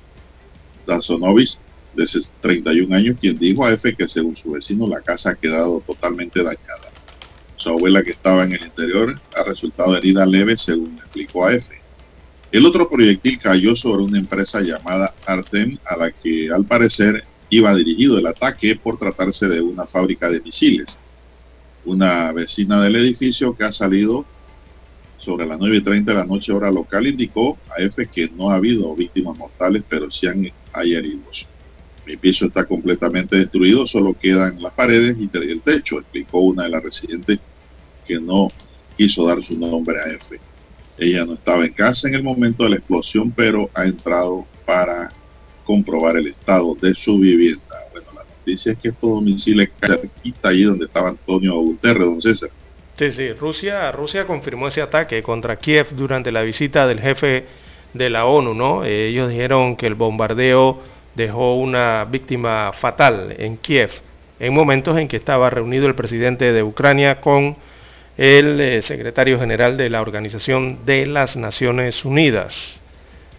Dasonovich, de 31 años, quien dijo a EFE que según su vecino la casa ha quedado totalmente dañada. Su abuela que estaba en el interior ha resultado herida leve, según explicó AF. El otro proyectil cayó sobre una empresa llamada Artem, a la que al parecer iba dirigido el ataque por tratarse de una fábrica de misiles. Una vecina del edificio que ha salido sobre las 9.30 de la noche hora local indicó a F que no ha habido víctimas mortales, pero sí han, hay heridos. Mi piso está completamente destruido, solo quedan las paredes y el techo, explicó una de las residentes que no quiso dar su nombre a F. Ella no estaba en casa en el momento de la explosión, pero ha entrado para comprobar el estado de su vivienda. Bueno, la noticia es que estos domicilios cerquita allí donde estaba Antonio Guterres, don César. Sí, sí, Rusia, Rusia confirmó ese ataque contra Kiev durante la visita del jefe de la ONU, ¿no? Ellos dijeron que el bombardeo dejó una víctima fatal en Kiev en momentos en que estaba reunido el presidente de Ucrania con el eh, secretario general de la Organización de las Naciones Unidas.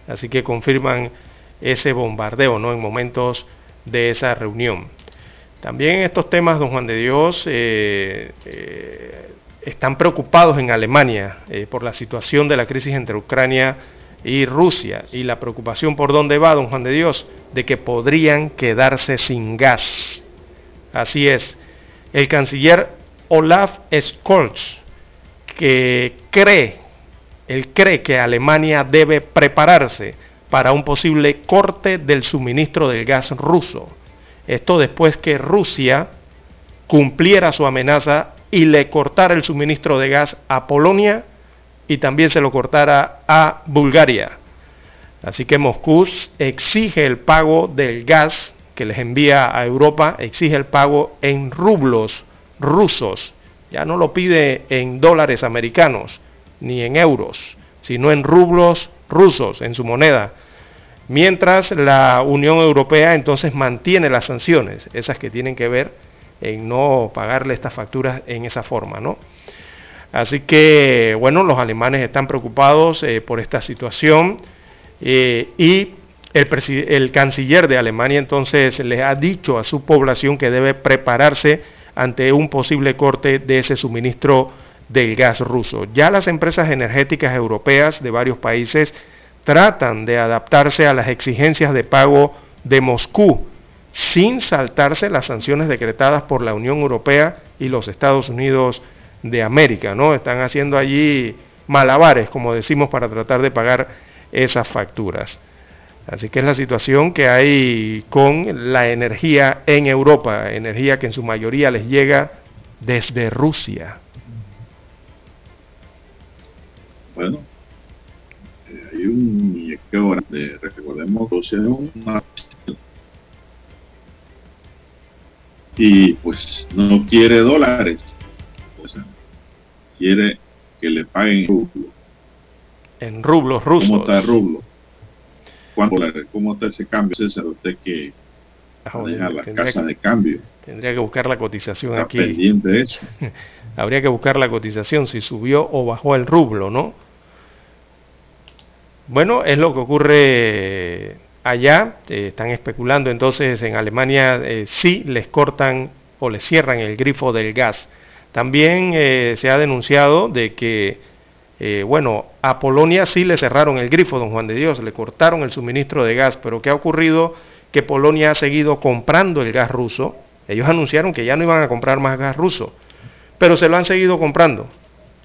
Así que confirman ese bombardeo ¿no? en momentos de esa reunión. También estos temas, don Juan de Dios, eh, eh, están preocupados en Alemania por la situación de la crisis entre Ucrania y Rusia y la preocupación por dónde va, don Juan de Dios, de que podrían quedarse sin gas. Así es, el canciller Olaf Scholz, que cree, él cree que Alemania debe prepararse para un posible corte del suministro del gas ruso. Esto después que Rusia cumpliera su amenaza y le cortara el suministro de gas a Polonia y también se lo cortara a Bulgaria. Así que Moscú exige el pago del gas que les envía a Europa, exige el pago en rublos rusos. Ya no lo pide en dólares americanos ni en euros, sino en rublos rusos, en su moneda. Mientras la Unión Europea entonces mantiene las sanciones, esas que tienen que ver en no pagarle estas facturas en esa forma, ¿no? Así que, bueno, los alemanes están preocupados eh, por esta situación eh, y el, el, canciller de Alemania entonces les ha dicho a su población que debe prepararse ante un posible corte de ese suministro del gas ruso. Ya las empresas energéticas europeas de varios países tratan de adaptarse a las exigencias de pago de Moscú sin saltarse las sanciones decretadas por la Unión Europea y los Estados Unidos de América, ¿no? Están haciendo allí malabares, como decimos, para tratar de pagar esas facturas. Así que es la situación que hay con la energía en Europa, energía que en su mayoría les llega desde Rusia. Bueno, eh, hay un muñequeo de, recordemos, Rusia. Y pues no quiere dólares, quiere que le paguen rublos. En rublos rusos. ¿Cómo está el rublo? ¿Cómo está ese cambio? César, usted que ah, maneja la casa de cambio. Tendría que buscar la cotización está aquí. pendiente de eso. Habría que buscar la cotización, si subió o bajó el rublo, ¿no? Bueno, es lo que ocurre allá. Eh, están especulando entonces en Alemania eh, si les cortan o les cierran el grifo del gas también eh, se ha denunciado de que, eh, bueno, a Polonia sí le cerraron el grifo, don Juan de Dios, le cortaron el suministro de gas, pero ¿qué ha ocurrido? Que Polonia ha seguido comprando el gas ruso. Ellos anunciaron que ya no iban a comprar más gas ruso, pero se lo han seguido comprando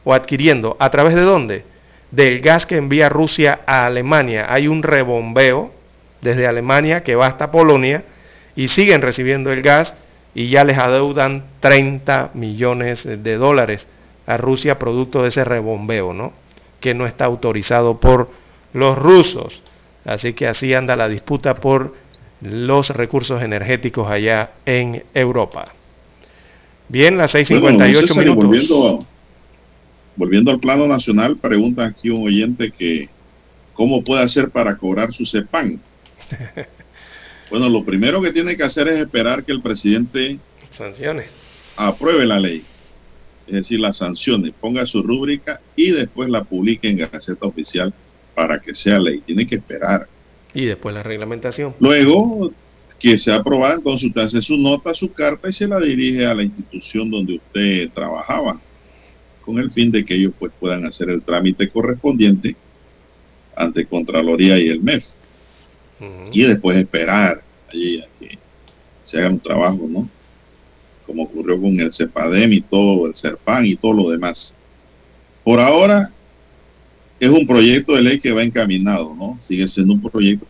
o adquiriendo. ¿A través de dónde? Del gas que envía Rusia a Alemania. Hay un rebombeo desde Alemania que va hasta Polonia y siguen recibiendo el gas y ya les adeudan 30 millones de dólares a Rusia producto de ese rebombeo, ¿no? Que no está autorizado por los rusos. Así que así anda la disputa por los recursos energéticos allá en Europa. Bien, las 6.58 minutos. Volviendo, volviendo al plano nacional, pregunta aquí un oyente que cómo puede hacer para cobrar su CEPAN. Bueno, lo primero que tiene que hacer es esperar que el presidente sanciones apruebe la ley, es decir, las sanciones, ponga su rúbrica y después la publique en Gaceta Oficial para que sea ley. Tiene que esperar. Y después la reglamentación. Luego que sea aprobada, hace su nota, su carta y se la dirige a la institución donde usted trabajaba. con el fin de que ellos pues, puedan hacer el trámite correspondiente ante Contraloría y el MEF. Y después esperar allí a que se haga un trabajo, ¿no? Como ocurrió con el CEPADEM y todo, el CERPAN y todo lo demás. Por ahora es un proyecto de ley que va encaminado, ¿no? Sigue siendo un proyecto.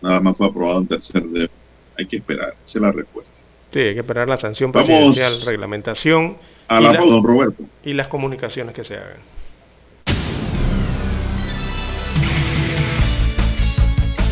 Nada más fue aprobado en tercer de. Hay que esperar, esa es la respuesta. Sí, hay que esperar la sanción presidencial, reglamentación. A la, don Roberto. Y las comunicaciones que se hagan.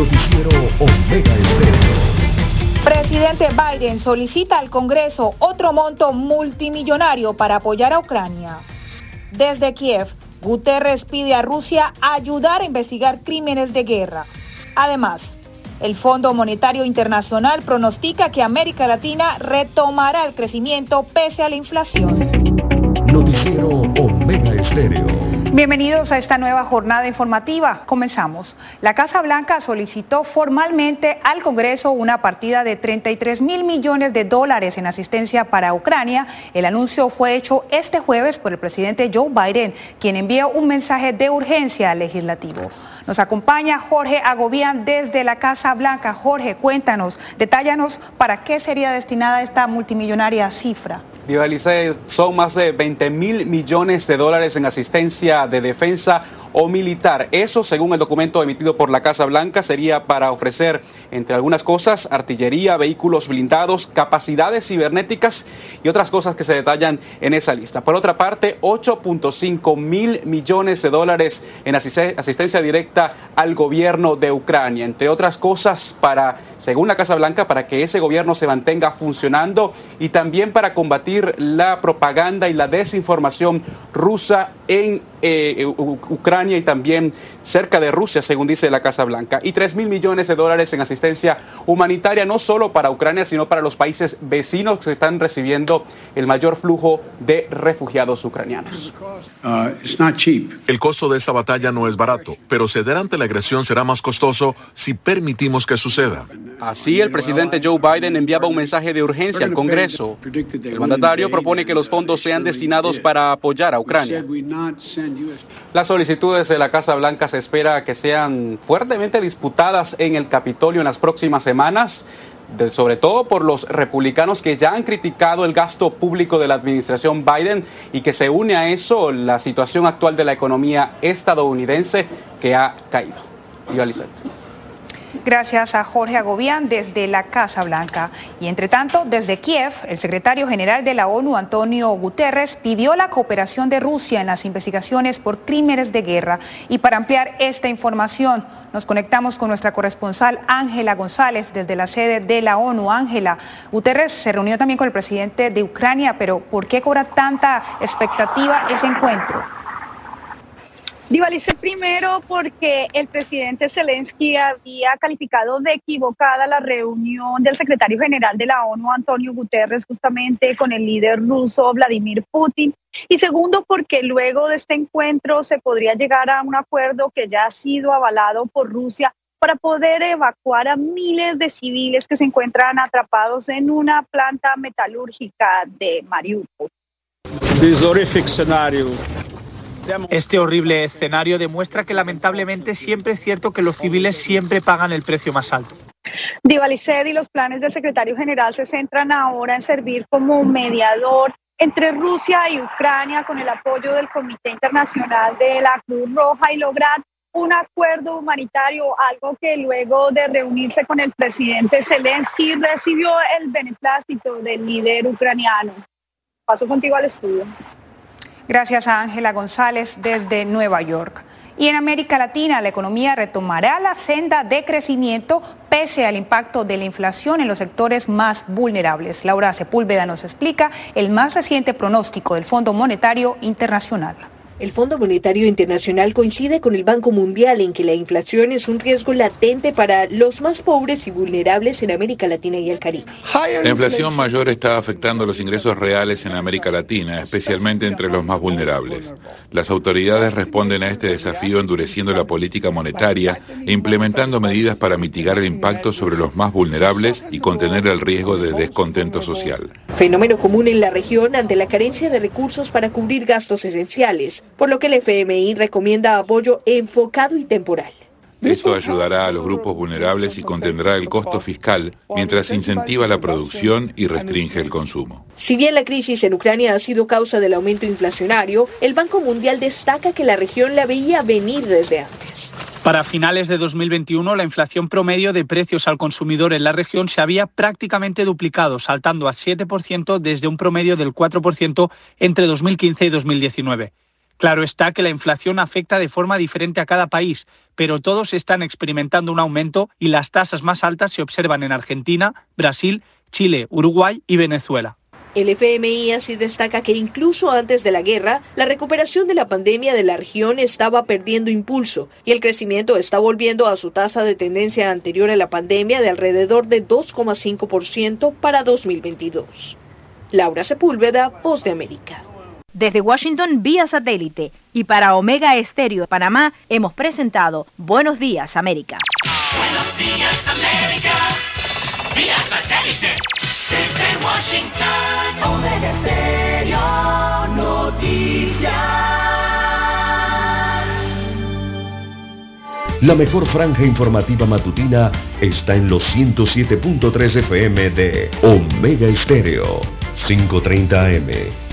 Noticiero Omega Estéreo. Presidente Biden solicita al Congreso otro monto multimillonario para apoyar a Ucrania. Desde Kiev, Guterres pide a Rusia ayudar a investigar crímenes de guerra. Además, el Fondo Monetario Internacional pronostica que América Latina retomará el crecimiento pese a la inflación. Noticiero Omega Estéreo. Bienvenidos a esta nueva jornada informativa. Comenzamos. La Casa Blanca solicitó formalmente al Congreso una partida de 33 mil millones de dólares en asistencia para Ucrania. El anuncio fue hecho este jueves por el presidente Joe Biden, quien envió un mensaje de urgencia al legislativo. Nos acompaña Jorge Agobian desde la Casa Blanca. Jorge, cuéntanos, detállanos para qué sería destinada esta multimillonaria cifra. Divalicé, son más de 20 mil millones de dólares en asistencia de defensa o militar. Eso, según el documento emitido por la Casa Blanca, sería para ofrecer, entre algunas cosas, artillería, vehículos blindados, capacidades cibernéticas y otras cosas que se detallan en esa lista. Por otra parte, 8.5 mil millones de dólares en asistencia directa al gobierno de Ucrania, entre otras cosas para, según la Casa Blanca, para que ese gobierno se mantenga funcionando y también para combatir la propaganda y la desinformación rusa en eh, Ucrania y también cerca de Rusia, según dice la Casa Blanca, y 3 mil millones de dólares en asistencia humanitaria, no solo para Ucrania, sino para los países vecinos que están recibiendo el mayor flujo de refugiados ucranianos. El costo de esta batalla no es barato, pero ceder ante la agresión será más costoso si permitimos que suceda. Así, el presidente Joe Biden enviaba un mensaje de urgencia al Congreso. El mandatario propone que los fondos sean destinados para apoyar a Ucrania. Las solicitudes de la Casa Blanca se espera que sean fuertemente disputadas en el Capitolio en las próximas semanas, sobre todo por los republicanos que ya han criticado el gasto público de la administración Biden y que se une a eso la situación actual de la economía estadounidense que ha caído. Gracias a Jorge Agobián desde la Casa Blanca. Y entre tanto, desde Kiev, el secretario general de la ONU, Antonio Guterres, pidió la cooperación de Rusia en las investigaciones por crímenes de guerra. Y para ampliar esta información, nos conectamos con nuestra corresponsal Ángela González desde la sede de la ONU. Ángela, Guterres se reunió también con el presidente de Ucrania, pero ¿por qué cobra tanta expectativa ese encuentro? Divalicé primero porque el presidente Zelensky había calificado de equivocada la reunión del secretario general de la ONU, Antonio Guterres, justamente con el líder ruso Vladimir Putin. Y segundo, porque luego de este encuentro se podría llegar a un acuerdo que ya ha sido avalado por Rusia para poder evacuar a miles de civiles que se encuentran atrapados en una planta metalúrgica de Mariupol. Este horrible escenario demuestra que lamentablemente siempre es cierto que los civiles siempre pagan el precio más alto. Divaliced y los planes del secretario general se centran ahora en servir como mediador entre Rusia y Ucrania con el apoyo del Comité Internacional de la Cruz Roja y lograr un acuerdo humanitario, algo que luego de reunirse con el presidente Zelensky recibió el beneplácito del líder ucraniano. Paso contigo al estudio. Gracias a Ángela González desde Nueva York. Y en América Latina, la economía retomará la senda de crecimiento pese al impacto de la inflación en los sectores más vulnerables. Laura Sepúlveda nos explica el más reciente pronóstico del Fondo Monetario Internacional. El Fondo Monetario Internacional coincide con el Banco Mundial en que la inflación es un riesgo latente para los más pobres y vulnerables en América Latina y el Caribe. La inflación mayor está afectando los ingresos reales en América Latina, especialmente entre los más vulnerables. Las autoridades responden a este desafío endureciendo la política monetaria e implementando medidas para mitigar el impacto sobre los más vulnerables y contener el riesgo de descontento social. Fenómeno común en la región ante la carencia de recursos para cubrir gastos esenciales por lo que el FMI recomienda apoyo enfocado y temporal. Esto ayudará a los grupos vulnerables y contendrá el costo fiscal mientras incentiva la producción y restringe el consumo. Si bien la crisis en Ucrania ha sido causa del aumento inflacionario, el Banco Mundial destaca que la región la veía venir desde antes. Para finales de 2021, la inflación promedio de precios al consumidor en la región se había prácticamente duplicado, saltando a 7% desde un promedio del 4% entre 2015 y 2019. Claro está que la inflación afecta de forma diferente a cada país, pero todos están experimentando un aumento y las tasas más altas se observan en Argentina, Brasil, Chile, Uruguay y Venezuela. El FMI así destaca que incluso antes de la guerra, la recuperación de la pandemia de la región estaba perdiendo impulso y el crecimiento está volviendo a su tasa de tendencia anterior a la pandemia de alrededor de 2,5% para 2022. Laura Sepúlveda, Voz de América. Desde Washington vía satélite y para Omega Estéreo de Panamá hemos presentado Buenos Días América. Buenos días América, vía satélite desde Washington. Omega Estéreo Noticias. La mejor franja informativa matutina está en los 107.3 FM de Omega Estéreo, 530 AM.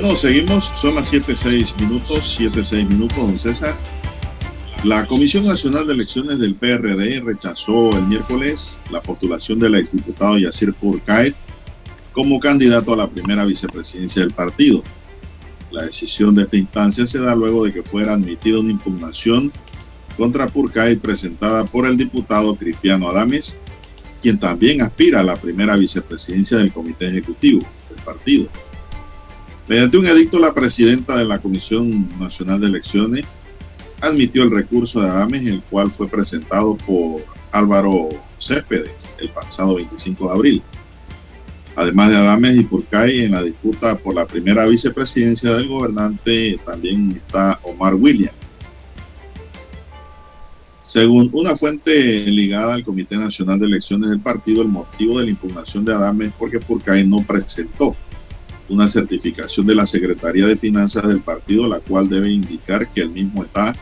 Bueno, seguimos, son las 7.6 minutos, 7.6 minutos, don César. La Comisión Nacional de Elecciones del PRD rechazó el miércoles la postulación del exdiputado Yacir Purcaet como candidato a la primera vicepresidencia del partido. La decisión de esta instancia se da luego de que fuera admitida una impugnación contra Purcaet presentada por el diputado Cristiano Adames, quien también aspira a la primera vicepresidencia del Comité Ejecutivo del partido. Mediante un edicto, la presidenta de la Comisión Nacional de Elecciones admitió el recurso de Adames, el cual fue presentado por Álvaro Céspedes el pasado 25 de abril. Además de Adames y Purcay, en la disputa por la primera vicepresidencia del gobernante también está Omar William. Según una fuente ligada al Comité Nacional de Elecciones del partido, el motivo de la impugnación de Adames es porque Purcay no presentó una certificación de la Secretaría de Finanzas del partido, la cual debe indicar que el mismo está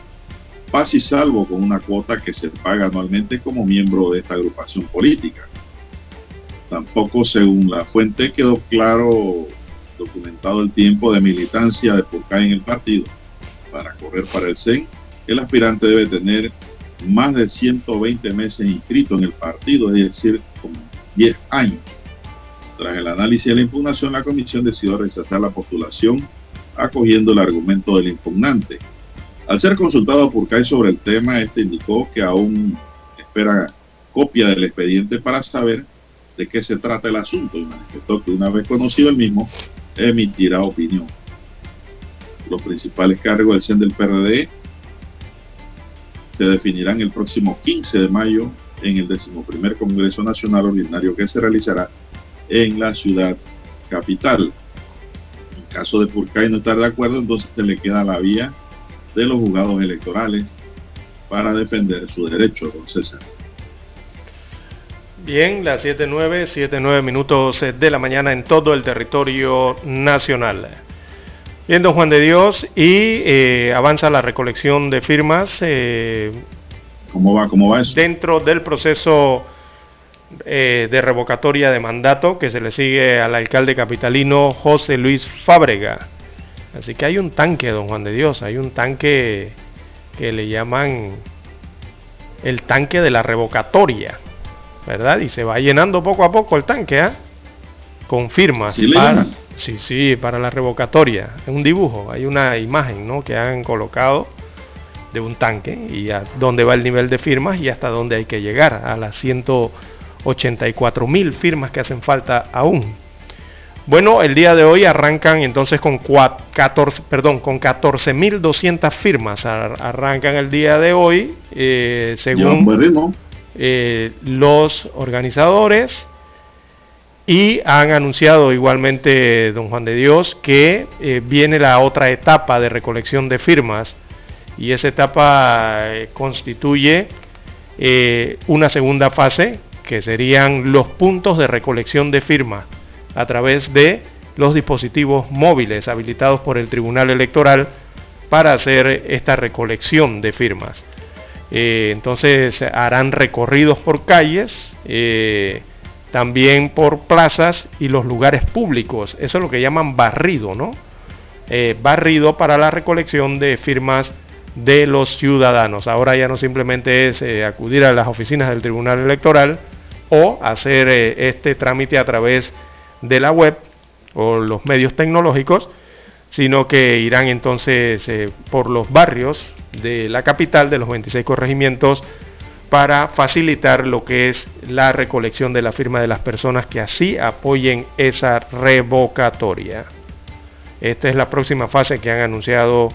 paz y salvo con una cuota que se paga anualmente como miembro de esta agrupación política. Tampoco, según la fuente, quedó claro documentado el tiempo de militancia de Purcay en el partido. Para correr para el CEN, el aspirante debe tener más de 120 meses inscrito en el partido, es decir, como 10 años tras el análisis de la impugnación, la comisión decidió rechazar la postulación, acogiendo el argumento del impugnante. Al ser consultado por CAI sobre el tema, este indicó que aún espera copia del expediente para saber de qué se trata el asunto y manifestó que una vez conocido el mismo, emitirá opinión. Los principales cargos del CEN del PRD se definirán el próximo 15 de mayo en el 11 Congreso Nacional Ordinario que se realizará en la ciudad capital. En caso de Purcay no estar de acuerdo, entonces le queda la vía de los juzgados electorales para defender su derecho, don César. Bien, las 7.9, 7.9 minutos de la mañana en todo el territorio nacional. Bien, don Juan de Dios, y eh, avanza la recolección de firmas. Eh, ¿Cómo va? ¿Cómo va eso? Dentro del proceso eh, de revocatoria de mandato que se le sigue al alcalde capitalino José Luis Fábrega. Así que hay un tanque, don Juan de Dios, hay un tanque que le llaman el tanque de la revocatoria. ¿verdad? Y se va llenando poco a poco el tanque, ¿ah? Con firmas. ¿Sí, para, sí, sí, para la revocatoria. Es un dibujo, hay una imagen, ¿no? Que han colocado de un tanque y a dónde va el nivel de firmas y hasta dónde hay que llegar, a las 184 mil firmas que hacen falta aún. Bueno, el día de hoy arrancan entonces con 14, perdón, con 14.200 firmas. Arrancan el día de hoy, eh, según... Eh, los organizadores y han anunciado igualmente, don Juan de Dios, que eh, viene la otra etapa de recolección de firmas y esa etapa constituye una segunda fase que serían los puntos de recolección de firmas a través de los dispositivos móviles habilitados por el Tribunal Electoral para hacer esta recolección de firmas. Eh, entonces harán recorridos por calles, eh, también por plazas y los lugares públicos. Eso es lo que llaman barrido, ¿no? Eh, barrido para la recolección de firmas de los ciudadanos. Ahora ya no simplemente es acudir a las oficinas del Tribunal Electoral o hacer este trámite a través de la web o los medios tecnológicos, sino que irán entonces por los barrios de la capital, de los 26 corregimientos, para facilitar lo que es la recolección de la firma de las personas que así apoyen esa revocatoria. Esta es la próxima fase que han anunciado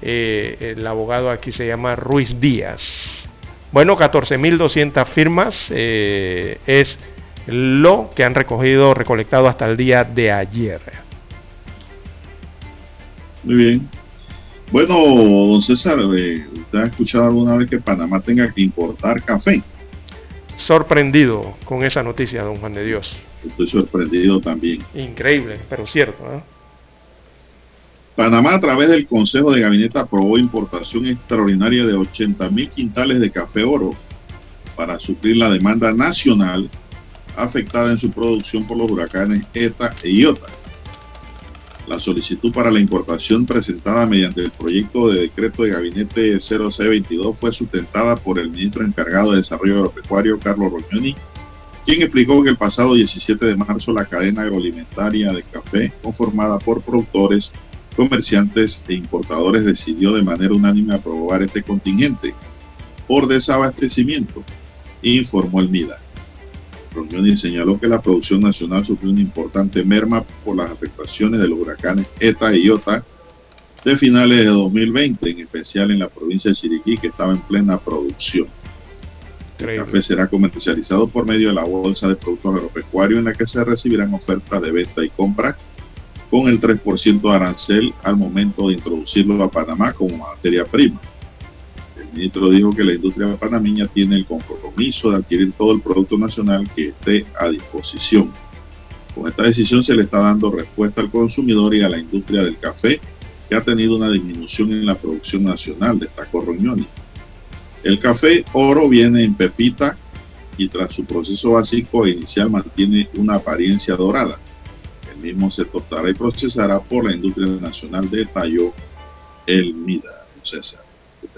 eh, el abogado aquí se llama Ruiz Díaz. Bueno, 14.200 firmas eh, es lo que han recogido, recolectado hasta el día de ayer. Muy bien. Bueno, don César, eh, ¿usted ha escuchado alguna vez que Panamá tenga que importar café? Sorprendido con esa noticia, don Juan de Dios. Estoy sorprendido también. Increíble, pero cierto. ¿eh? Panamá a través del Consejo de Gabinete aprobó importación extraordinaria de 80 mil quintales de café oro para suplir la demanda nacional afectada en su producción por los huracanes ETA e IOTA. La solicitud para la importación presentada mediante el proyecto de decreto de gabinete 0C22 fue sustentada por el ministro encargado de Desarrollo Agropecuario, Carlos Rognoni, quien explicó que el pasado 17 de marzo la cadena agroalimentaria de café, conformada por productores, comerciantes e importadores, decidió de manera unánime aprobar este contingente por desabastecimiento, informó el MIDA. Rognoni señaló que la producción nacional sufrió una importante merma por las afectaciones de los huracanes ETA y IOTA de finales de 2020, en especial en la provincia de Chiriquí, que estaba en plena producción. El café será comercializado por medio de la Bolsa de Productos Agropecuarios, en la que se recibirán ofertas de venta y compra con el 3% de arancel al momento de introducirlo a Panamá como materia prima. El ministro dijo que la industria panameña tiene el compromiso de adquirir todo el producto nacional que esté a disposición. Con esta decisión se le está dando respuesta al consumidor y a la industria del café, que ha tenido una disminución en la producción nacional, destacó Roñoni. El café oro viene en pepita y tras su proceso básico inicial mantiene una apariencia dorada. El mismo se tostará y procesará por la industria nacional de Rayo El Mida, César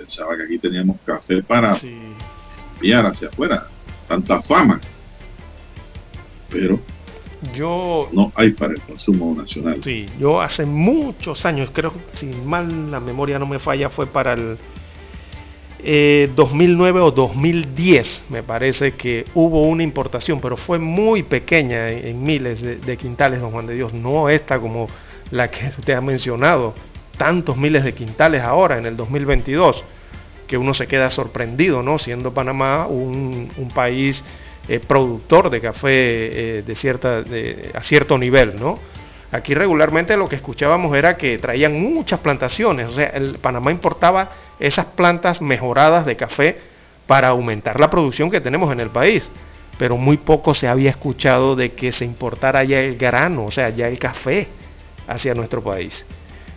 pensaba que aquí teníamos café para enviar hacia afuera. Tanta fama. Pero yo no hay para el consumo nacional. Sí, yo hace muchos años, creo que si mal la memoria no me falla, fue para el 2009 eh, o 2010, me parece que hubo una importación, pero fue muy pequeña en, miles de, de, quintales, don Juan de Dios, no esta como la que usted ha mencionado, tantos miles de quintales ahora en el 2022, que uno se queda sorprendido, ¿no? Siendo Panamá un, país eh, productor de café eh, de cierta, a cierto nivel, ¿no? Aquí regularmente lo que escuchábamos era que traían muchas plantaciones, o sea, el Panamá importaba esas plantas mejoradas de café para aumentar la producción que tenemos en el país. pero muy poco se había escuchado de que se importara ya el grano, o sea, ya el café hacia nuestro país.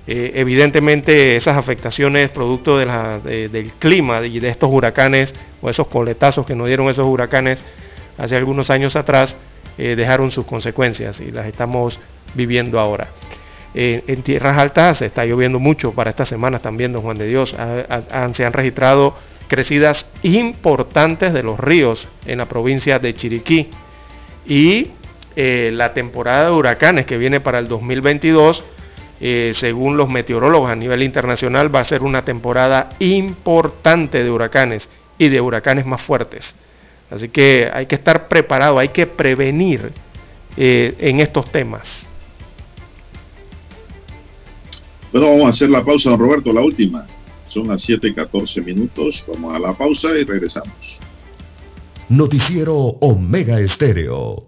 Eh, evidentemente esas afectaciones producto del clima y de estos huracanes o esos coletazos que nos dieron esos huracanes hace algunos años atrás eh, dejaron sus consecuencias y las estamos viviendo ahora. en tierras altas se está lloviendo mucho para estas semanas también, don Juan de Dios. se han registrado crecidas importantes de los ríos en la provincia de Chiriquí. Y eh, la temporada de huracanes que viene para el 2022, eh, según los meteorólogos a nivel internacional, va a ser una temporada importante de huracanes y de huracanes más fuertes. Así que hay que estar preparado, hay que prevenir eh, en estos temas. Bueno, vamos a hacer la pausa, don Roberto, la última. Son las 7:14 minutos. Vamos a la pausa y regresamos. Noticiero Omega Estéreo.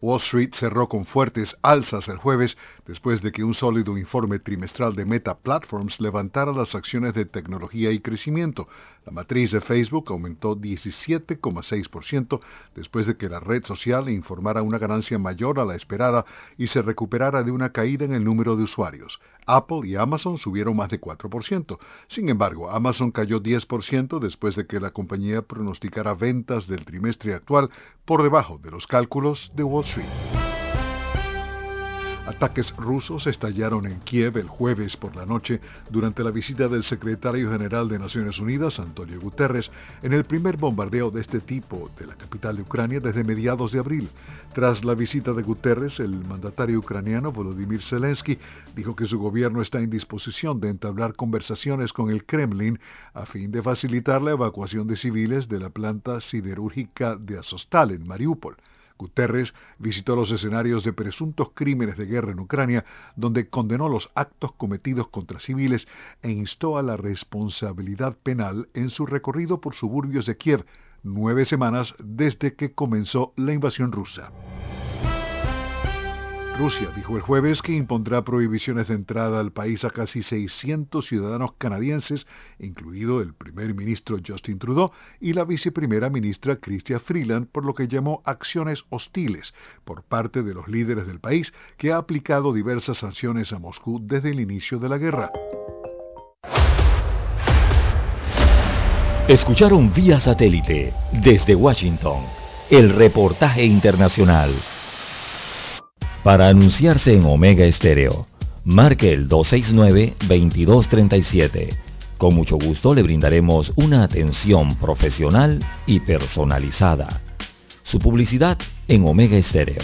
Wall Street cerró con fuertes alzas el jueves después de que un sólido informe trimestral de Meta Platforms levantara las acciones de tecnología y crecimiento. La matriz de Facebook aumentó 17,6% después de que la red social informara una ganancia mayor a la esperada y se recuperara de una caída en el número de usuarios. Apple y Amazon subieron más de 4%. Sin embargo, Amazon cayó 10% después de que la compañía pronosticara ventas del trimestre actual por debajo de los cálculos de Wall Street. Ataques rusos estallaron en Kiev el jueves por la noche durante la visita del secretario general de Naciones Unidas, Antonio Guterres, en el primer bombardeo de este tipo de la capital de Ucrania desde mediados de abril. Tras la visita de Guterres, el mandatario ucraniano Volodymyr Zelensky dijo que su gobierno está en disposición de entablar conversaciones con el Kremlin a fin de facilitar la evacuación de civiles de la planta siderúrgica de Azostal en Mariupol. Guterres visitó los escenarios de presuntos crímenes de guerra en Ucrania, donde condenó los actos cometidos contra civiles e instó a la responsabilidad penal en su recorrido por suburbios de Kiev, nueve semanas desde que comenzó la invasión rusa. Rusia dijo el jueves que impondrá prohibiciones de entrada al país a casi 600 ciudadanos canadienses, incluido el primer ministro Justin Trudeau y la viceprimera ministra Chrystia Freeland, por lo que llamó acciones hostiles por parte de los líderes del país, que ha aplicado diversas sanciones a Moscú desde el inicio de la guerra. Escucharon vía satélite desde Washington el reportaje internacional. Para anunciarse en Omega Estéreo, marque el 269-2237. Con mucho gusto le brindaremos una atención profesional y personalizada. Su publicidad en Omega Estéreo.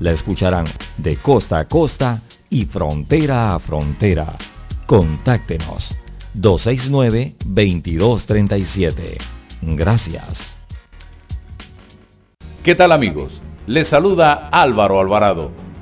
La escucharán de costa a costa y frontera a frontera. Contáctenos 269-2237. Gracias. ¿Qué tal amigos? Les saluda Álvaro Alvarado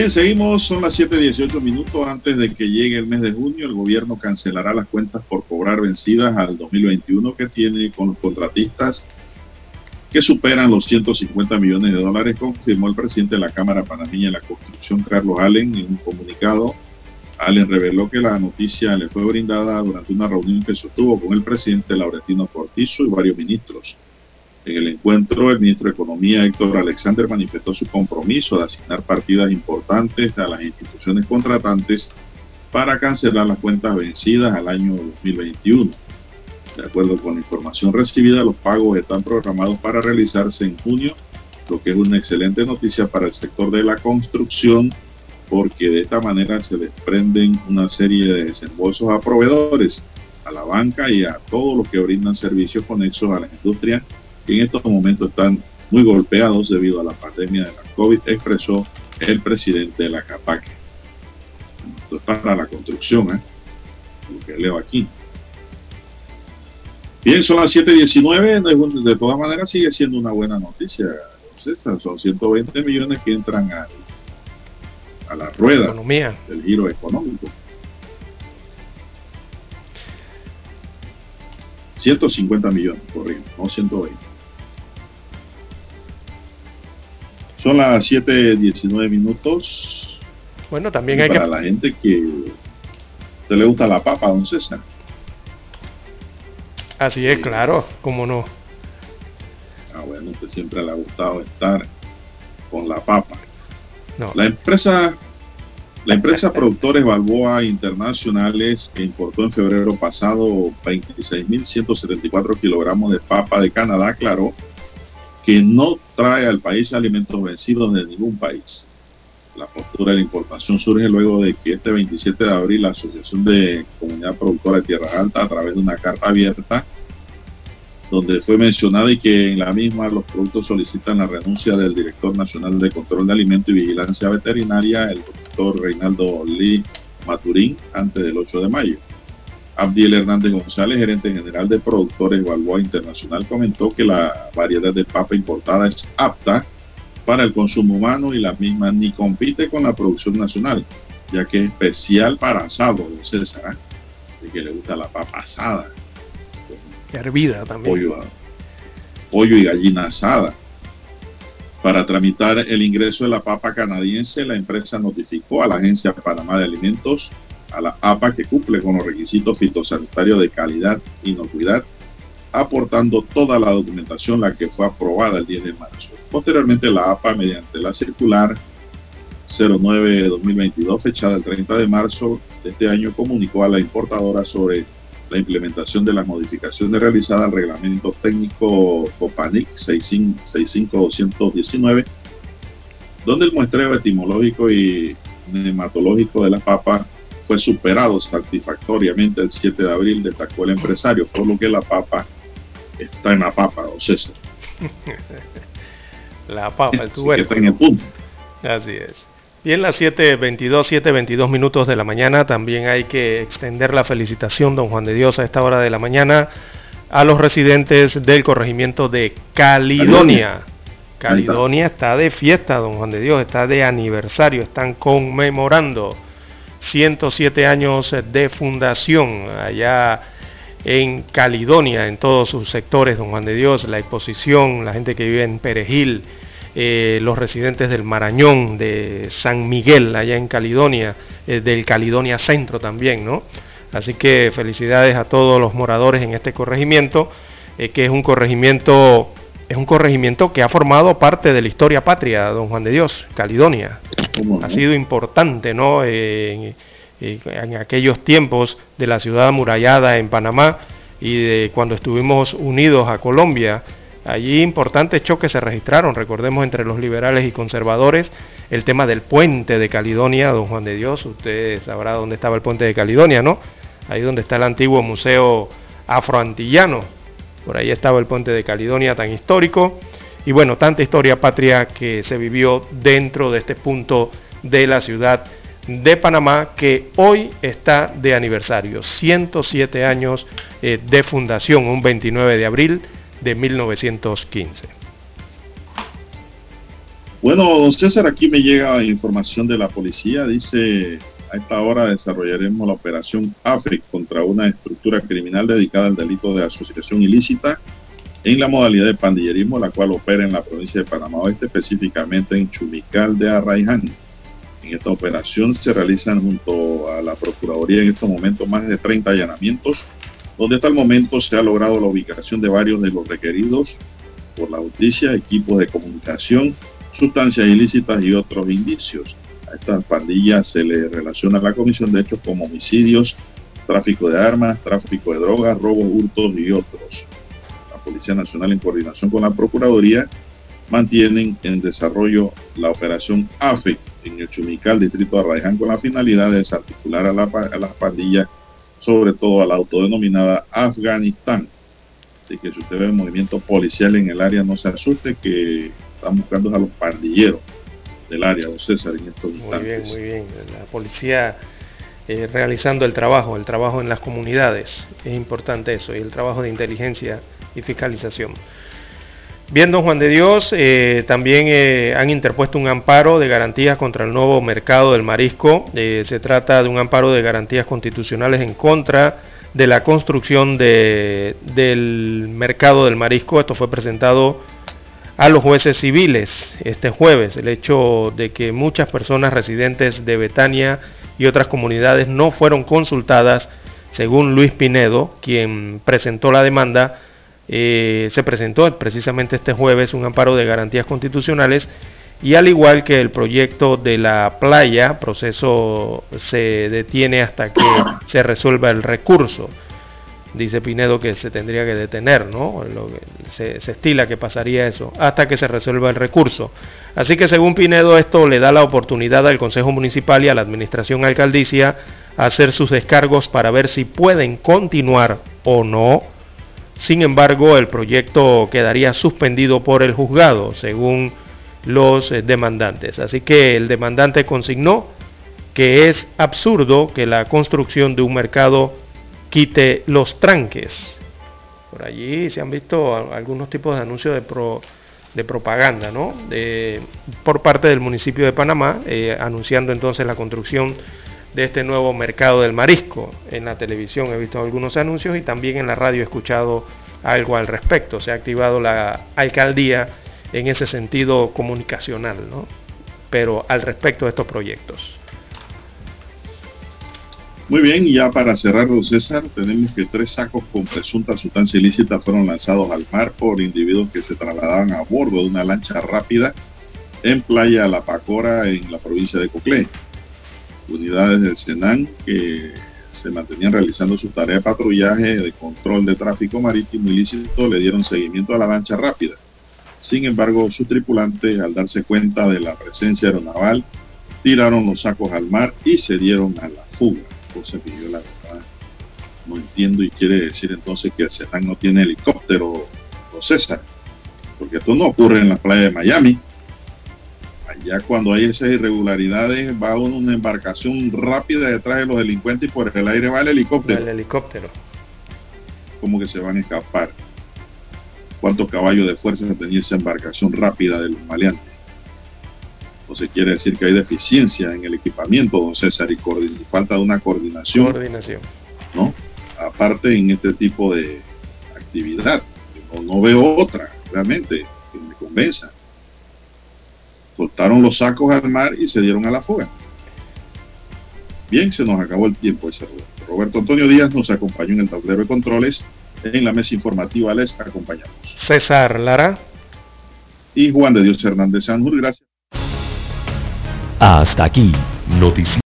Bien, seguimos, son las 7.18 minutos antes de que llegue el mes de junio. El gobierno cancelará las cuentas por cobrar vencidas al 2021 que tiene con los contratistas que superan los 150 millones de dólares, confirmó el presidente de la Cámara Panameña de la Construcción, Carlos Allen, en un comunicado. Allen reveló que la noticia le fue brindada durante una reunión que sostuvo con el presidente Laurentino Cortizo y varios ministros. En el encuentro, el ministro de Economía, Héctor Alexander, manifestó su compromiso de asignar partidas importantes a las instituciones contratantes para cancelar las cuentas vencidas al año 2021. De acuerdo con la información recibida, los pagos están programados para realizarse en junio, lo que es una excelente noticia para el sector de la construcción, porque de esta manera se desprenden una serie de desembolsos a proveedores, a la banca y a todos los que brindan servicios conexos a la industria en estos momentos están muy golpeados debido a la pandemia de la COVID, expresó el presidente de la CAPAC. Esto es para la construcción, ¿eh? lo que leo aquí. Bien, son las 7.19, de, todas maneras sigue siendo una buena noticia. son 120 millones que entran a, a la rueda del giro económico. 150 millones, corriendo, no 120. Son las 7.19 minutos. Bueno, también hay para la gente que te le gusta la papa, don César. Así es, claro, cómo no. Ah, bueno, usted siempre le ha gustado estar con la papa. No. La empresa, la empresa Productores Balboa Internacionales que importó en febrero pasado 26.174 kilogramos de papa de Canadá aclaró que no trae al país alimentos vencidos de ningún país. La postura de la importación surge luego de que este 27 de abril la Asociación de Comunidad Productora de Tierra Alta, a través de una carta abierta, donde fue mencionada y que en la misma los productos solicitan la renuncia del director nacional de control de alimentos y vigilancia veterinaria, el doctor Reinaldo Lee Maturín, antes del 8 de mayo. Abdiel Hernández González, gerente general de productores Balboa Internacional, comentó que la variedad de papa importada es apta para el consumo humano y la misma ni compite con la producción nacional, ya que es especial para asado, don César, de ¿eh? que le gusta la papa asada. Hervida también. Pollo, pollo y gallina asada. Para tramitar el ingreso de la papa canadiense, la empresa notificó a la Agencia Panamá de Alimentos a la APA que cumple con los requisitos fitosanitarios de calidad inocuidad, aportando toda la documentación la que fue aprobada el 10 de marzo. Posteriormente la APA, mediante la circular 09-2022, fechada el 30 de marzo de este año, comunicó a la importadora sobre la implementación de las modificaciones realizadas al reglamento técnico COPANIC 65219, donde el muestreo etimológico y nematológico de la papa fue superado satisfactoriamente el 7 de abril, destacó el empresario, por lo que la papa está en la papa, don César. la papa, el tubérculo. está en el punto. Así es. Bien, las 7.22, 7.22 minutos de la mañana, también hay que extender la felicitación, don Juan de Dios, a esta hora de la mañana, a los residentes del corregimiento de Calidonia. Calidonia está de fiesta, don Juan de Dios, está de aniversario, están conmemorando 107 años de fundación allá en Calidonia, en todos sus sectores, don Juan de Dios, la exposición, la gente que vive en Perejil, eh, los residentes del Marañón, de San Miguel, allá en Calidonia, eh, del Calidonia Centro también, ¿no? Así que felicidades a todos los moradores en este corregimiento, eh, que es un corregimiento, es un corregimiento que ha formado parte de la historia patria, don Juan de Dios, Calidonia ha sido importante ¿no? en, aquellos tiempos de la ciudad amurallada en Panamá y de cuando estuvimos unidos a Colombia. Allí importantes choques se registraron, recordemos, entre los liberales y conservadores, el tema del puente de Caledonia, don Juan de Dios, usted sabrá dónde estaba el puente de Caledonia, ¿no? Ahí donde está el antiguo museo afroantillano, por ahí estaba el puente de Caledonia tan histórico, y bueno, tanta historia patria que se vivió dentro de este punto de la ciudad de Panamá que hoy está de aniversario, 107 años eh, de fundación, un 29 de abril de 1915. Bueno, don César, aquí me llega información de la policía. Dice, a esta hora desarrollaremos la operación AFRIC contra una estructura criminal dedicada al delito de asociación ilícita en la modalidad de pandillerismo, la cual opera en la provincia de Panamá Oeste, específicamente en Chumical de Arraiján. En esta operación se realizan junto a la Procuraduría en estos momentos más de 30 allanamientos, donde hasta el momento se ha logrado la ubicación de varios de los requeridos por la justicia, equipos de comunicación, sustancias ilícitas y otros indicios. A estas pandillas se le relaciona la comisión de hechos como homicidios, tráfico de armas, tráfico de drogas, robos, hurtos y otros. La Policía Nacional en coordinación con la Procuraduría mantienen en desarrollo la operación AFE en el Chumical, distrito de Arraiján, con la finalidad de desarticular a, la, a las pandillas, sobre todo a la autodenominada Afganistán. Así que si usted ve movimiento policial en el área, no se asuste que están buscando a los pandilleros del área, don César, en estos Muy bien, muy bien. La policía eh, realizando el trabajo, el trabajo en las comunidades, es importante eso, y el trabajo de inteligencia y fiscalización. Bien, don Juan de Dios, eh, también eh, han interpuesto un amparo de garantías contra el nuevo mercado del marisco. Se trata de un amparo de garantías constitucionales en contra de la construcción de, del mercado del marisco. Esto fue presentado a los jueces civiles este jueves. El hecho de que muchas personas residentes de Betania y otras comunidades no fueron consultadas, según Luis Pinedo, quien presentó la demanda, eh, se presentó precisamente este jueves un amparo de garantías constitucionales y al igual que el proyecto de la playa, proceso se detiene hasta que se resuelva el recurso. Dice Pinedo que se tendría que detener, ¿no? Lo que se, se, estila que pasaría eso, hasta que se resuelva el recurso. Así que según Pinedo esto le da la oportunidad al Consejo Municipal y a la Administración Alcaldicia a hacer sus descargos para ver si pueden continuar o no sin embargo, el proyecto quedaría suspendido por el juzgado, según los eh, demandantes. Así que el demandante consignó que es absurdo que la construcción de un mercado quite los tranques. Por allí se han visto algunos tipos de anuncios de, pro, de propaganda, ¿no? De, por parte del municipio de Panamá, eh, anunciando entonces la construcción de este nuevo mercado del marisco. En la televisión he visto algunos anuncios y también en la radio he escuchado algo al respecto. Se ha activado la alcaldía en ese sentido comunicacional, ¿no? Pero al respecto de estos proyectos. Muy bien, ya para cerrar, don César, tenemos que tres sacos con presunta sustancia ilícita fueron lanzados al mar por individuos que se trasladaban a bordo de una lancha rápida en Playa La Pacora, en la provincia de Coclé unidades del Senan que se mantenían realizando su tarea de patrullaje de control de tráfico marítimo ilícito le dieron seguimiento a la lancha rápida. Sin embargo, sus tripulantes, al darse cuenta de la presencia aeronaval, tiraron los sacos al mar y se dieron a la fuga, cosa que yo la verdad no entiendo y quiere decir entonces que el Senan no tiene helicóptero, o César, porque esto no ocurre en la playa de Miami ya cuando hay esas irregularidades va una embarcación rápida detrás de los delincuentes y por el aire va el helicóptero. El helicóptero. Como que se van a escapar. ¿Cuántos caballos de fuerza tenía esa embarcación rápida de los maleantes? Entonces quiere decir que hay deficiencia en el equipamiento, don César, y, y falta de una coordinación. Coordinación. ¿No? Aparte en este tipo de actividad. No, no veo otra, realmente, que me convenza soltaron los sacos al mar y se dieron a la fuga. Bien, se nos acabó el tiempo ese Roberto. Roberto Antonio Díaz nos acompañó en el tablero de controles. En la mesa informativa les acompañamos. César Lara. Y Juan de Dios Hernández Sanjur. Gracias. Hasta aquí, noticias.